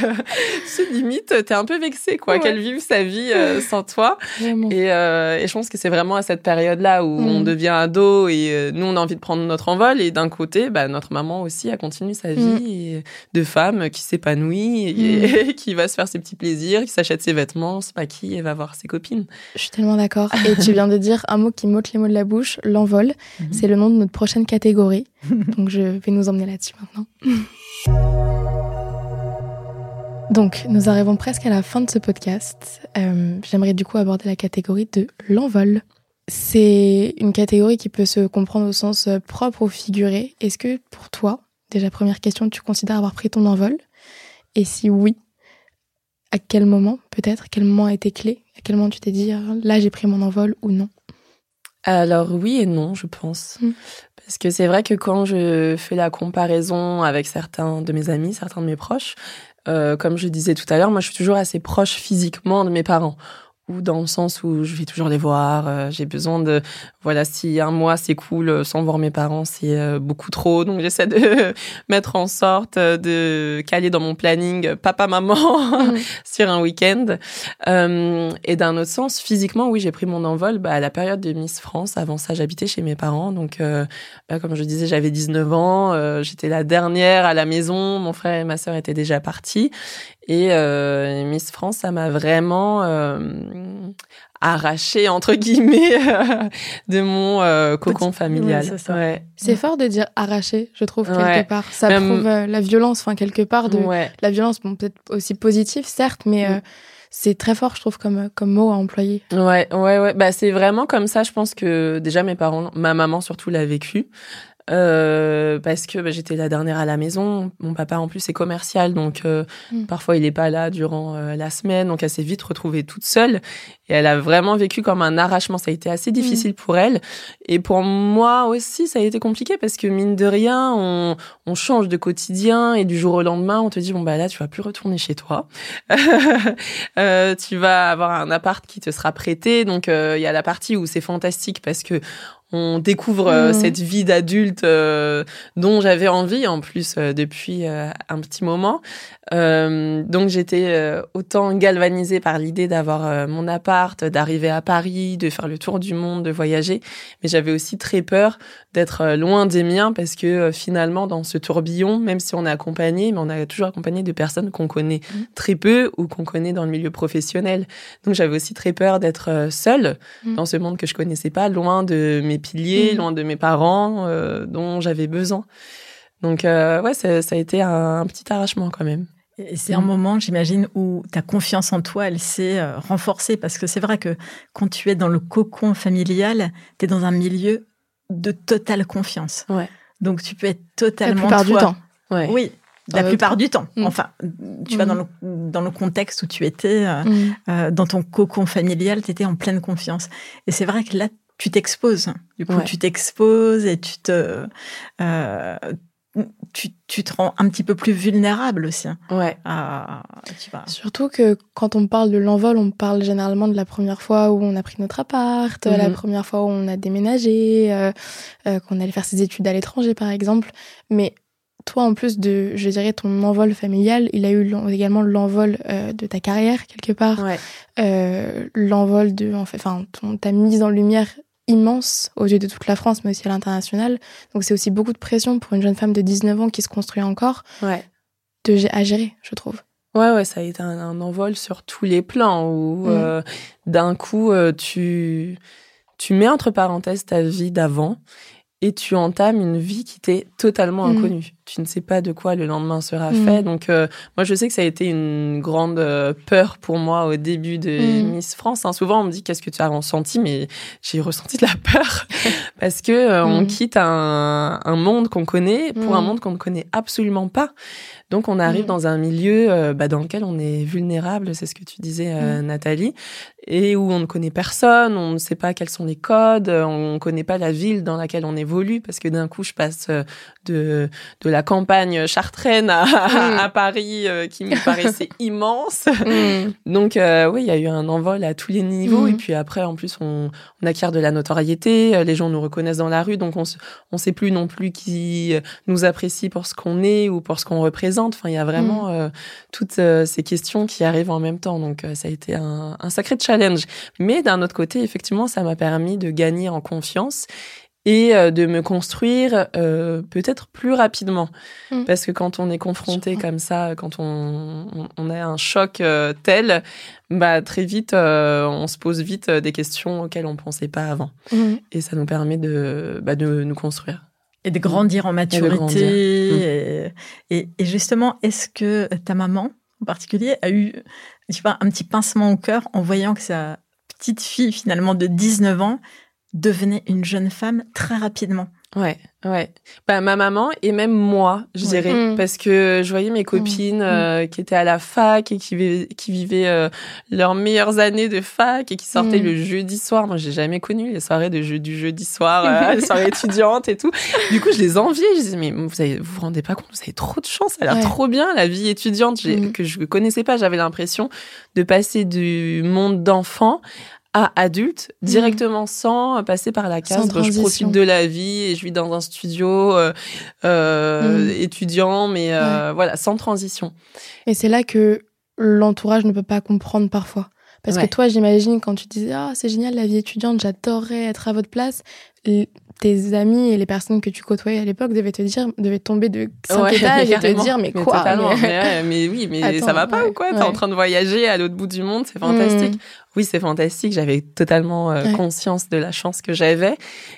C'est limite, t'es un peu vexée quoi, qu'elle vive sa vie sans toi. Et, et, je pense que c'est vraiment à cette période-là où on devient ado et nous on a envie de prendre notre envol et d'un côté, bah, notre maman aussi a continué sa vie mm. de femme qui s'épanouit et, mm. qui va se faire ses petits plaisirs, qui s'achète ses vêtements, se maquille et va voir ses copines. Je suis tellement d'accord. Et tu viens de dire un mot qui m'ôte les mots de la bouche, l'envol. Mm-hmm. C'est le nom de notre prochaine catégorie. Donc je vais nous emmener là-dessus maintenant. Donc, nous arrivons presque à la fin de ce podcast. Euh, j'aimerais du coup aborder la catégorie de l'envol. C'est une catégorie qui peut se comprendre au sens propre ou figuré. Est-ce que pour toi, Déjà, première question, tu considères avoir pris ton envol? Et si oui, à quel moment peut-être? Quel moment a été clé? À quel moment tu t'es dit, euh, là j'ai pris mon envol ou non? Alors oui et non, je pense. Hmm. Parce que c'est vrai que quand je fais la comparaison avec certains de mes amis, certains de mes proches, euh, comme je disais tout à l'heure, moi je suis toujours assez proche physiquement de mes parents dans le sens où je vais toujours les voir. Euh, j'ai besoin de, voilà, si un mois c'est cool euh, sans voir mes parents, c'est euh, beaucoup trop. Donc j'essaie de mettre en sorte de caler dans mon planning papa maman mm. sur un week-end. et d'un autre sens, physiquement, oui, j'ai pris mon envol bah, à la période de Miss France. Avant ça, j'habitais chez mes parents, donc bah, comme je disais, j'avais 19 ans. J'étais la dernière à la maison. Mon frère et ma sœur étaient déjà partis. Et euh, Miss France, ça m'a vraiment euh, arraché entre guillemets de mon euh, cocon familial. c'est fort de dire arraché, je trouve quelque part. Ça prouve euh, la violence, enfin quelque part de la violence, bon peut-être aussi positive certes, mais mm. c'est très fort, je trouve, comme comme mot à employer. Ouais, ouais, ouais. Bah c'est vraiment comme ça. Je pense que déjà mes parents, ma maman surtout l'a vécu. Euh, parce que bah, j'étais la dernière à la maison. Mon papa en plus est commercial, donc euh, mm. parfois il n'est pas là durant euh, la semaine, donc elle s'est vite retrouvée toute seule. Et elle a vraiment vécu comme un arrachement. Ça a été assez difficile mm. pour elle. Et pour moi aussi, ça a été compliqué parce que mine de rien, on, on change de quotidien et du jour au lendemain, on te dit bon bah là tu vas plus retourner chez toi. tu vas avoir un appart qui te sera prêté. Donc il y a la partie où c'est fantastique parce que on découvre euh, mmh. cette vie d'adulte euh, dont j'avais envie en plus euh, depuis un petit moment. donc j'étais autant galvanisée par l'idée d'avoir mon appart, d'arriver à Paris, de faire le tour du monde, de voyager, mais j'avais aussi très peur d'être loin des miens parce que finalement dans ce tourbillon, même si on est accompagné, mais on a toujours accompagné de personnes qu'on connaît mmh. très peu ou qu'on connaît dans le milieu professionnel. Donc j'avais aussi très peur d'être seule mmh. dans ce monde que je connaissais pas, loin de mes piliers, mm. loin de mes parents euh, dont j'avais besoin. Donc euh, ouais, ça, a été un, petit arrachement quand même. Et c'est un mm. moment, j'imagine, où ta confiance en toi, elle s'est euh, renforcée parce que c'est vrai que quand tu es dans le cocon familial, tu es dans un milieu de totale confiance. Ouais. Donc tu peux être totalement la plupart du temps. Ouais. Oui, la plupart du temps. Mm. Enfin, tu vas dans le, dans le contexte où tu étais, dans ton cocon familial, tu étais en pleine confiance. Et c'est vrai que là, tu t'exposes. Du coup, tu t'exposes et tu te, euh, tu, tu, te rends un petit peu plus vulnérable aussi. Hein. Ouais. Surtout que quand on parle de l'envol, on parle généralement de la première fois où on a pris notre appart, la mhm. première fois où on a déménagé, euh, euh, qu'on allait faire ses études à l'étranger, par exemple. Mais toi, en plus de, je dirais, ton envol familial, il a eu également l'envol de ta carrière quelque part, ouais. l'envol de, enfin, ta mise en lumière immense aux yeux de toute la France, mais aussi à l'international. Donc c'est aussi beaucoup de pression pour une jeune femme de 19 ans qui se construit encore ouais. de, à gérer, je trouve. Ouais, ouais, ça a été un, envol sur tous les plans où mm. euh, d'un coup, euh, tu, tu mets entre parenthèses ta vie d'avant et tu entames une vie qui t'est totalement mm. inconnue. Tu ne sais pas de quoi le lendemain sera mm. fait. Donc, euh, moi, je sais que ça a été une grande euh, peur pour moi au début de mm. Miss France. Hein. Souvent, on me dit qu'est-ce que tu as ressenti, mais j'ai ressenti de la peur parce que euh, on quitte un, un monde qu'on connaît pour un monde qu'on ne connaît absolument pas. Donc, on arrive dans un milieu bah, dans lequel on est vulnérable. C'est ce que tu disais, Nathalie et où on ne connaît personne, on ne sait pas quels sont les codes, on ne connaît pas la ville dans laquelle on évolue, parce que d'un coup, je passe de, de la campagne chartraine à, à mm. Paris, euh, qui me paraissait immense. Mm. Donc, euh, oui, il y a eu un envol à tous les niveaux. Et mm. puis après, en plus, on, on, acquiert de la notoriété, euh, les gens nous reconnaissent dans la rue, donc on ne sait plus non plus qui nous apprécie pour ce qu'on est ou pour ce qu'on représente. Enfin, il y a vraiment toutes ces questions qui arrivent en même temps. Donc, ça a été un, un sacré challenge challenge. Mais d'un autre côté, effectivement, ça m'a permis de gagner en confiance et euh, de me construire euh, peut-être plus rapidement. Mm. Parce que quand on est confronté comme ça, quand on, on, a un choc euh, tel, bah, très vite, on se pose vite des questions auxquelles on ne pensait pas avant. Mm. Et ça nous permet de, bah, de nous construire. Et de grandir en maturité. Mm. Et, et, justement, est-ce que ta maman, en particulier, a eu un petit pincement au cœur en voyant que sa petite fille, finalement de 19 ans, devenait une jeune femme très rapidement. Ouais, ouais. Bah, ma maman et même moi, je dirais, mm. parce que je voyais mes copines mm. euh, qui étaient à la fac et qui, vivaient, qui vivaient euh, leurs meilleures années de fac et qui sortaient le jeudi soir. Moi, j'ai jamais connu les soirées de jeu, du jeudi soir, euh, les soirées étudiantes et tout. Du coup, je les enviais. Je disais, mais vous avez, vous vous rendez pas compte, vous avez trop de chance, ça a l'air trop bien, la vie étudiante que je connaissais pas. J'avais l'impression de passer du monde d'enfant à adulte mhm. directement sans passer par la case je profite de la vie et je vis dans un studio euh, euh, mhm. étudiant mais euh, voilà sans transition. Et c'est là que l'entourage ne peut pas comprendre parfois. Parce que toi j'imagine quand tu disais ah c'est génial la vie étudiante j'adorerais être à votre place tes amis et les personnes que tu côtoyais à l'époque devaient te dire, devaient tomber de 5 étages et te dire, mais quoi mais... oui, mais ça va pas ou quoi? T'es en train de voyager à l'autre bout du monde, c'est fantastique. Mmh. Oui, c'est fantastique. J'avais totalement euh, conscience de la chance que j'avais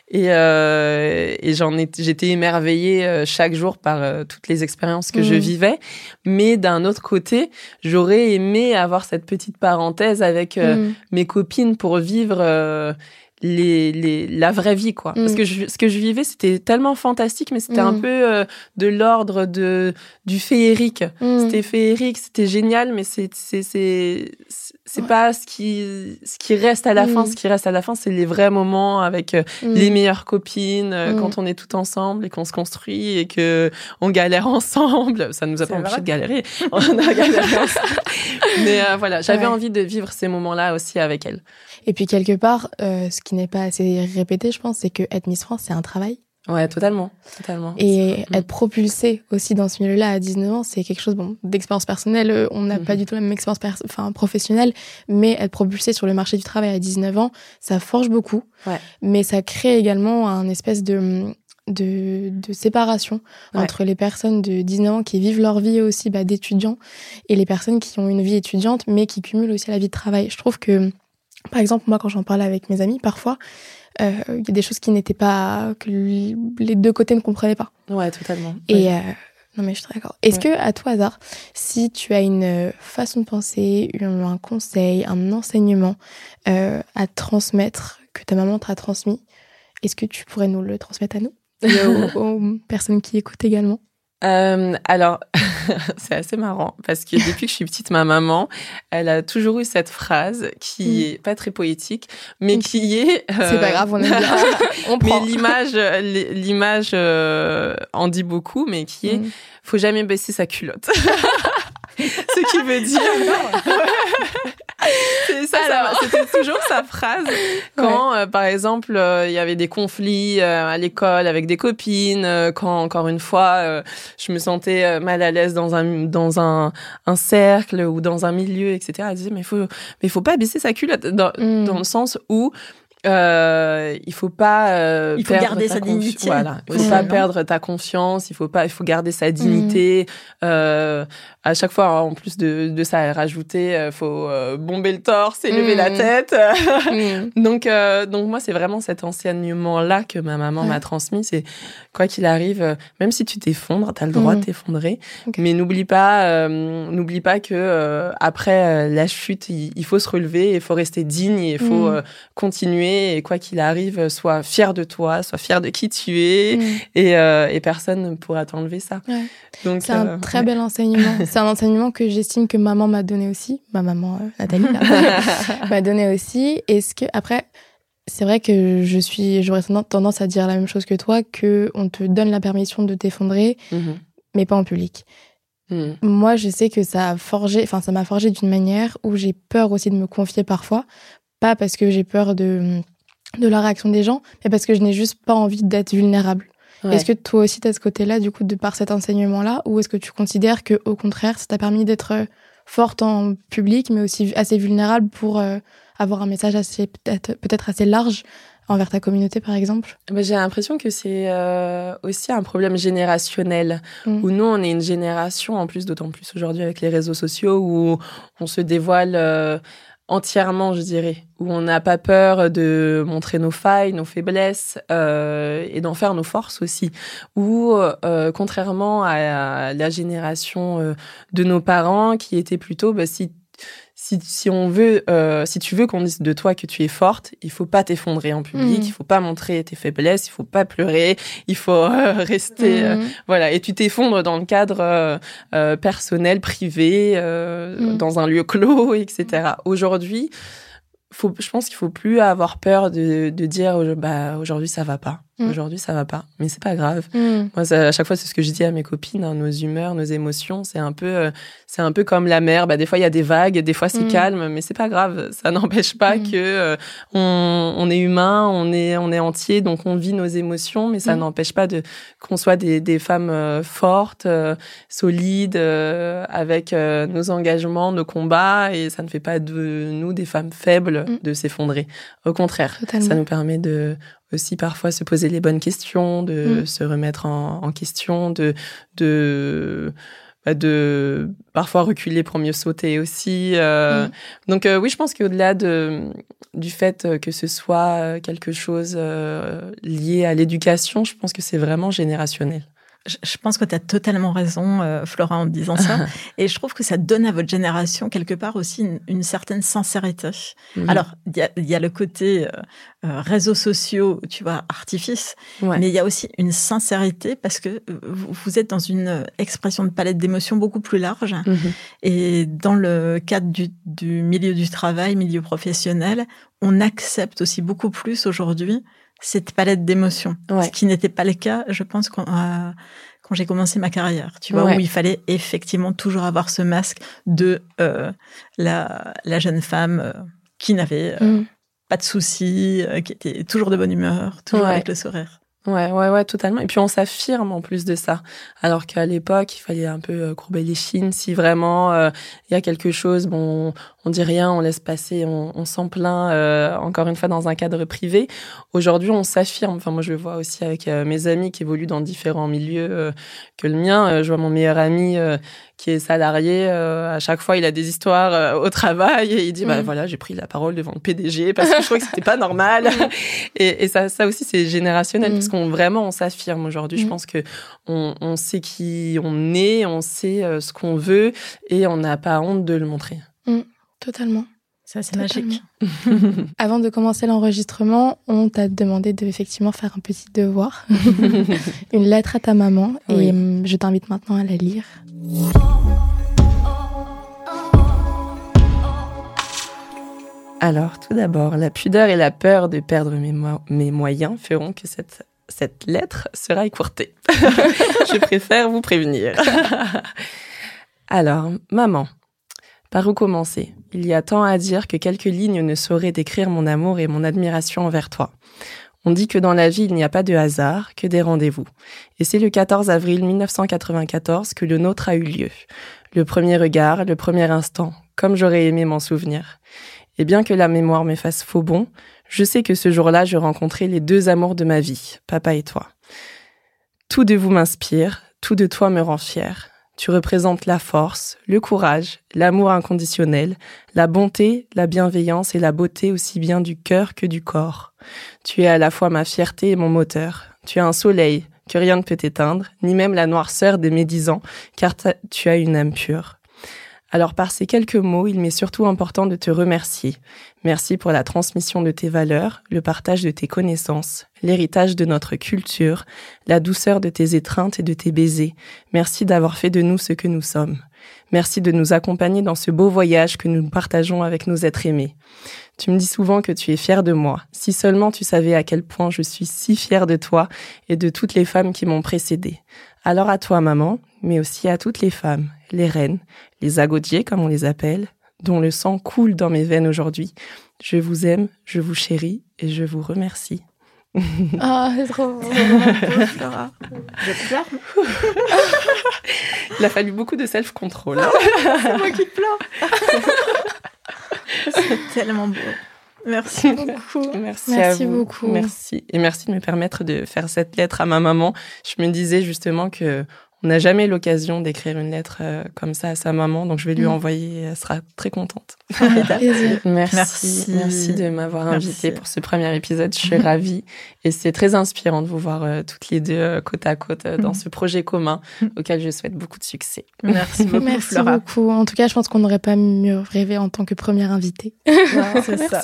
et, euh, et j'en ai, j'étais émerveillée euh, chaque jour par euh, toutes les expériences que je mmh. vivais. Mais d'un autre côté, j'aurais aimé avoir cette petite parenthèse avec mmh. mes copines pour vivre les, les, la vraie vie, quoi. Parce mm. que je, ce que je vivais, c'était tellement fantastique, mais c'était un mm. peu euh, de l'ordre de du féerique. Mm. C'était féerique, c'était génial, mais c'est c'est c'est c'est pas ce qui ce qui reste à la fin. Ce qui reste à la fin, c'est les vrais moments avec euh, les meilleures copines, euh, quand on est tout ensemble et qu'on se construit et que on galère ensemble. Ça nous a pas empêché de galérer. on a galéré ensemble. Mais voilà, j'avais envie de vivre ces moments-là aussi avec elle. Et puis quelque part, euh, ce qui n'est pas assez répété, je pense, c'est que être Miss France, c'est un travail. Ouais, totalement, totalement. Et être propulsé aussi dans ce milieu-là à 19 ans, c'est quelque chose bon d'expérience personnelle. Euh, on n'a pas mhm. du tout la même expérience enfin professionnelle, mais être propulsé sur le marché du travail à 19 ans, ça forge beaucoup. Ouais. Mais ça crée également un espèce de de, de séparation entre les personnes de 19 ans qui vivent leur vie aussi bah, d'étudiants et les personnes qui ont une vie étudiante mais qui cumulent aussi la vie de travail. Je trouve que par exemple, moi, quand j'en parle avec mes amis, parfois, euh, il y a des choses qui n'étaient pas, que les deux côtés ne comprenaient pas. Ouais, totalement. Et euh, non, mais je suis d'accord. Est-ce que, à tout hasard, si tu as une façon de penser, un conseil, un enseignement euh, à transmettre que ta maman t'a transmis, est-ce que tu pourrais nous le transmettre à nous? Et aux personnes qui écoutent également? Euh, alors, c'est assez marrant parce que depuis que je suis petite, ma maman, elle a toujours eu cette phrase qui mm. est pas très poétique, mais mm. qui est. c'est pas grave, on est bien. on prend. Mais l'image, l'image euh, en dit beaucoup, mais qui est, mm. faut jamais baisser sa culotte. Ce qui veut dire. c'était toujours sa phrase quand, euh, par exemple, euh, il y avait des conflits euh, à l'école avec des copines, quand encore une fois, je me sentais mal à l'aise dans un dans un, un cercle ou dans un milieu, etc. Elle disait mais faut mais faut pas baisser sa culotte dans, mm. dans le sens où euh, il faut pas euh, il faut garder sa dignité voilà il faut pas perdre ta confiance il faut pas il faut garder sa dignité mmh. euh, à chaque fois en plus de, de ça rajouter euh, faut euh, bomber le torse et lever la mmh. tête. Mmh. donc donc moi c'est vraiment cet enseignement là que ma maman m'a transmis. C'est quoi qu'il arrive même si tu t'effondres tu as le droit de t'effondrer. Mais n'oublie pas n'oublie pas que après la chute il, faut se relever il faut rester digne il faut continuer. Et quoi qu'il arrive, sois fier de toi, sois fier de qui tu es. Et, euh, et, personne ne pourra t'enlever ça. Donc c'est un euh, très bel enseignement. c'est un enseignement que j'estime que maman m'a donné aussi, ma maman euh, Nathalie m'a donné aussi. Est-ce que après c'est vrai que je suis j'aurais tendance à dire la même chose que toi que on te donne la permission de t'effondrer mm-hmm. mais pas en public. Mm. Moi, je sais que ça a forgé, enfin, ça m'a forgé d'une manière où j'ai peur aussi de me confier parfois pas parce que j'ai peur de, de la réaction des gens, mais parce que je n'ai juste pas envie d'être vulnérable. Est-ce que toi aussi, tu as ce côté-là, du coup, de par cet enseignement-là, ou est-ce que tu considères que, au contraire, ça t'a permis d'être euh, forte en public, mais aussi assez vulnérable pour euh, avoir un message assez peut-être assez large envers ta communauté, par exemple? Bah, J'ai l'impression que c'est euh, aussi un problème générationnel, mm. où nous, on est une génération, en plus, d'autant plus aujourd'hui avec les réseaux sociaux, où on se dévoile entièrement, je dirais, où on n'a pas peur de montrer nos failles, nos faiblesses euh, et d'en faire nos forces aussi. Ou euh, contrairement à, la génération euh, de nos parents qui étaient plutôt, bah, si si, si on veut, euh, si tu veux qu'on dise de toi que tu es forte, il faut pas t'effondrer en public, mmh. il faut pas montrer tes faiblesses, il faut pas pleurer, il faut euh, rester, euh, mmh. voilà. Et tu t'effondres dans le cadre euh, personnel, privé, mmh. dans un lieu clos, etc. Aujourd'hui, faut, je pense qu'il faut plus avoir peur de, de dire, bah aujourd'hui ça va pas. Mm. Aujourd'hui, ça va pas, mais c'est pas grave. Mm. Moi, à chaque fois, c'est ce que je dis à mes copines. Hein, nos humeurs, nos émotions, c'est un peu, euh, c'est un peu comme la mer. Bah, des fois, il y a des vagues, des fois, c'est mm. calme, mais c'est pas grave. Ça n'empêche pas que euh, on, on, est humain, on est, on est entier, donc on vit nos émotions, mais ça n'empêche pas de qu'on soit des, des femmes euh, fortes, solides, avec nos engagements, nos combats, et ça ne fait pas de nous des femmes faibles de s'effondrer. Au contraire, ça nous permet de aussi parfois se poser les bonnes questions, de mm. se remettre en, question, de, de, bah, de parfois reculer pour mieux sauter aussi. Euh. Mm. Donc euh, oui, je pense qu'au-delà de, du fait que ce soit quelque chose euh, lié à l'éducation, je pense que c'est vraiment générationnel. Je pense que tu as totalement raison, euh, Flora, en disant ça. et je trouve que ça donne à votre génération, quelque part aussi, une, certaine sincérité. Mhm. Alors, il y a, y a, le côté, euh, euh, réseaux sociaux, tu vois, artifice, mais il y a aussi une sincérité parce que euh, vous êtes dans une expression de palette d'émotions beaucoup plus large. Mhm. Et dans le cadre du, du, milieu du travail, milieu professionnel, on accepte aussi beaucoup plus aujourd'hui cette palette d'émotions, ce qui n'était pas le cas, je pense, quand, quand j'ai commencé ma carrière, tu vois, où il fallait effectivement toujours avoir ce masque de euh, la, la, jeune femme qui n'avait mm pas de soucis, euh, qui était toujours de bonne humeur, toujours avec le sourire. Ouais, ouais, ouais, totalement. Et puis on s'affirme en plus de ça. Alors qu'à l'époque, il fallait un peu euh, courber les chines. Si vraiment euh, il y a quelque chose, bon, on dit rien, on laisse passer, on, on s'en plaint. Euh, encore une fois, dans un cadre privé. Aujourd'hui, on s'affirme. Enfin, moi, je le vois aussi avec mes amis qui évoluent dans différents milieux que le mien. je vois mon meilleur ami qui est salarié. à chaque fois, il a des histoires au travail et il dit, bah mm. voilà, j'ai pris la parole devant le PDG parce que je trouvais que c'était pas normal. et, et, ça, ça aussi, c'est générationnel mm. parce qu'on vraiment on s'affirme aujourd'hui. Je mm. pense que on, on, sait qui on est, on sait ce qu'on veut et on n'a pas honte de le montrer. Totalement. Ça, c'est magique. Avant de commencer l'enregistrement, on t'a demandé de effectivement faire un petit devoir, une lettre à ta maman, et hum, je t'invite maintenant à la lire. Alors, tout d'abord, la pudeur et la peur de perdre mes, mes moyens feront que cette, cette lettre sera écourtée. je préfère vous prévenir. Alors, maman, par où commencer? Il y a tant à dire que quelques lignes ne sauraient décrire mon amour et mon admiration envers toi. On dit que dans la vie, il n'y a pas de hasard, que des rendez-vous. Et c'est le 14 avril 1994 que le nôtre a eu lieu. Le premier regard, le premier instant, comme j'aurais aimé m'en souvenir. Et bien que la mémoire me fasse faux bon, je sais que ce jour-là, je rencontrais les deux amours de ma vie, papa et toi. Tout de vous m'inspire, tout de toi me rend fier. Tu représentes la force, le courage, l'amour inconditionnel, la bonté, la bienveillance et la beauté aussi bien du cœur que du corps. Tu es à la fois ma fierté et mon moteur. Tu es un soleil que rien ne peut éteindre, ni même la noirceur des médisants, car tu as une âme pure. Alors par ces quelques mots, il m'est surtout important de te remercier. Merci pour la transmission de tes valeurs, le partage de tes connaissances, l'héritage de notre culture, la douceur de tes étreintes et de tes baisers. Merci d'avoir fait de nous ce que nous sommes. Merci de nous accompagner dans ce beau voyage que nous partageons avec nos êtres aimés. Tu me dis souvent que tu es fière de moi. Si seulement tu savais à quel point je suis si fière de toi et de toutes les femmes qui m'ont précédée. Alors à toi, maman, mais aussi à toutes les femmes, les reines, les agodiers comme on les appelle, dont le sang coule dans mes veines aujourd'hui. Je vous aime, je vous chéris et je vous remercie. Ah, c'est trop beau, Je pleure. Il a fallu beaucoup de self-control. Hein. c'est moi qui pleure. c'est tellement beau. Merci beaucoup. Merci, merci beaucoup. Merci. Et merci de me permettre de faire cette lettre à ma maman. Je me disais justement que on n'a jamais l'occasion d'écrire une lettre euh, comme ça à sa maman, donc je vais lui mm. envoyer elle sera très contente. merci, merci, de m'avoir invité pour ce premier épisode. Je suis ravie et c'est très inspirant de vous voir euh, toutes les deux euh, côte à côte dans mm. ce projet commun auquel je souhaite beaucoup de succès. Merci beaucoup. Merci beaucoup. En tout cas, je pense qu'on n'aurait pas mieux rêvé en tant que première invitée. c'est ça.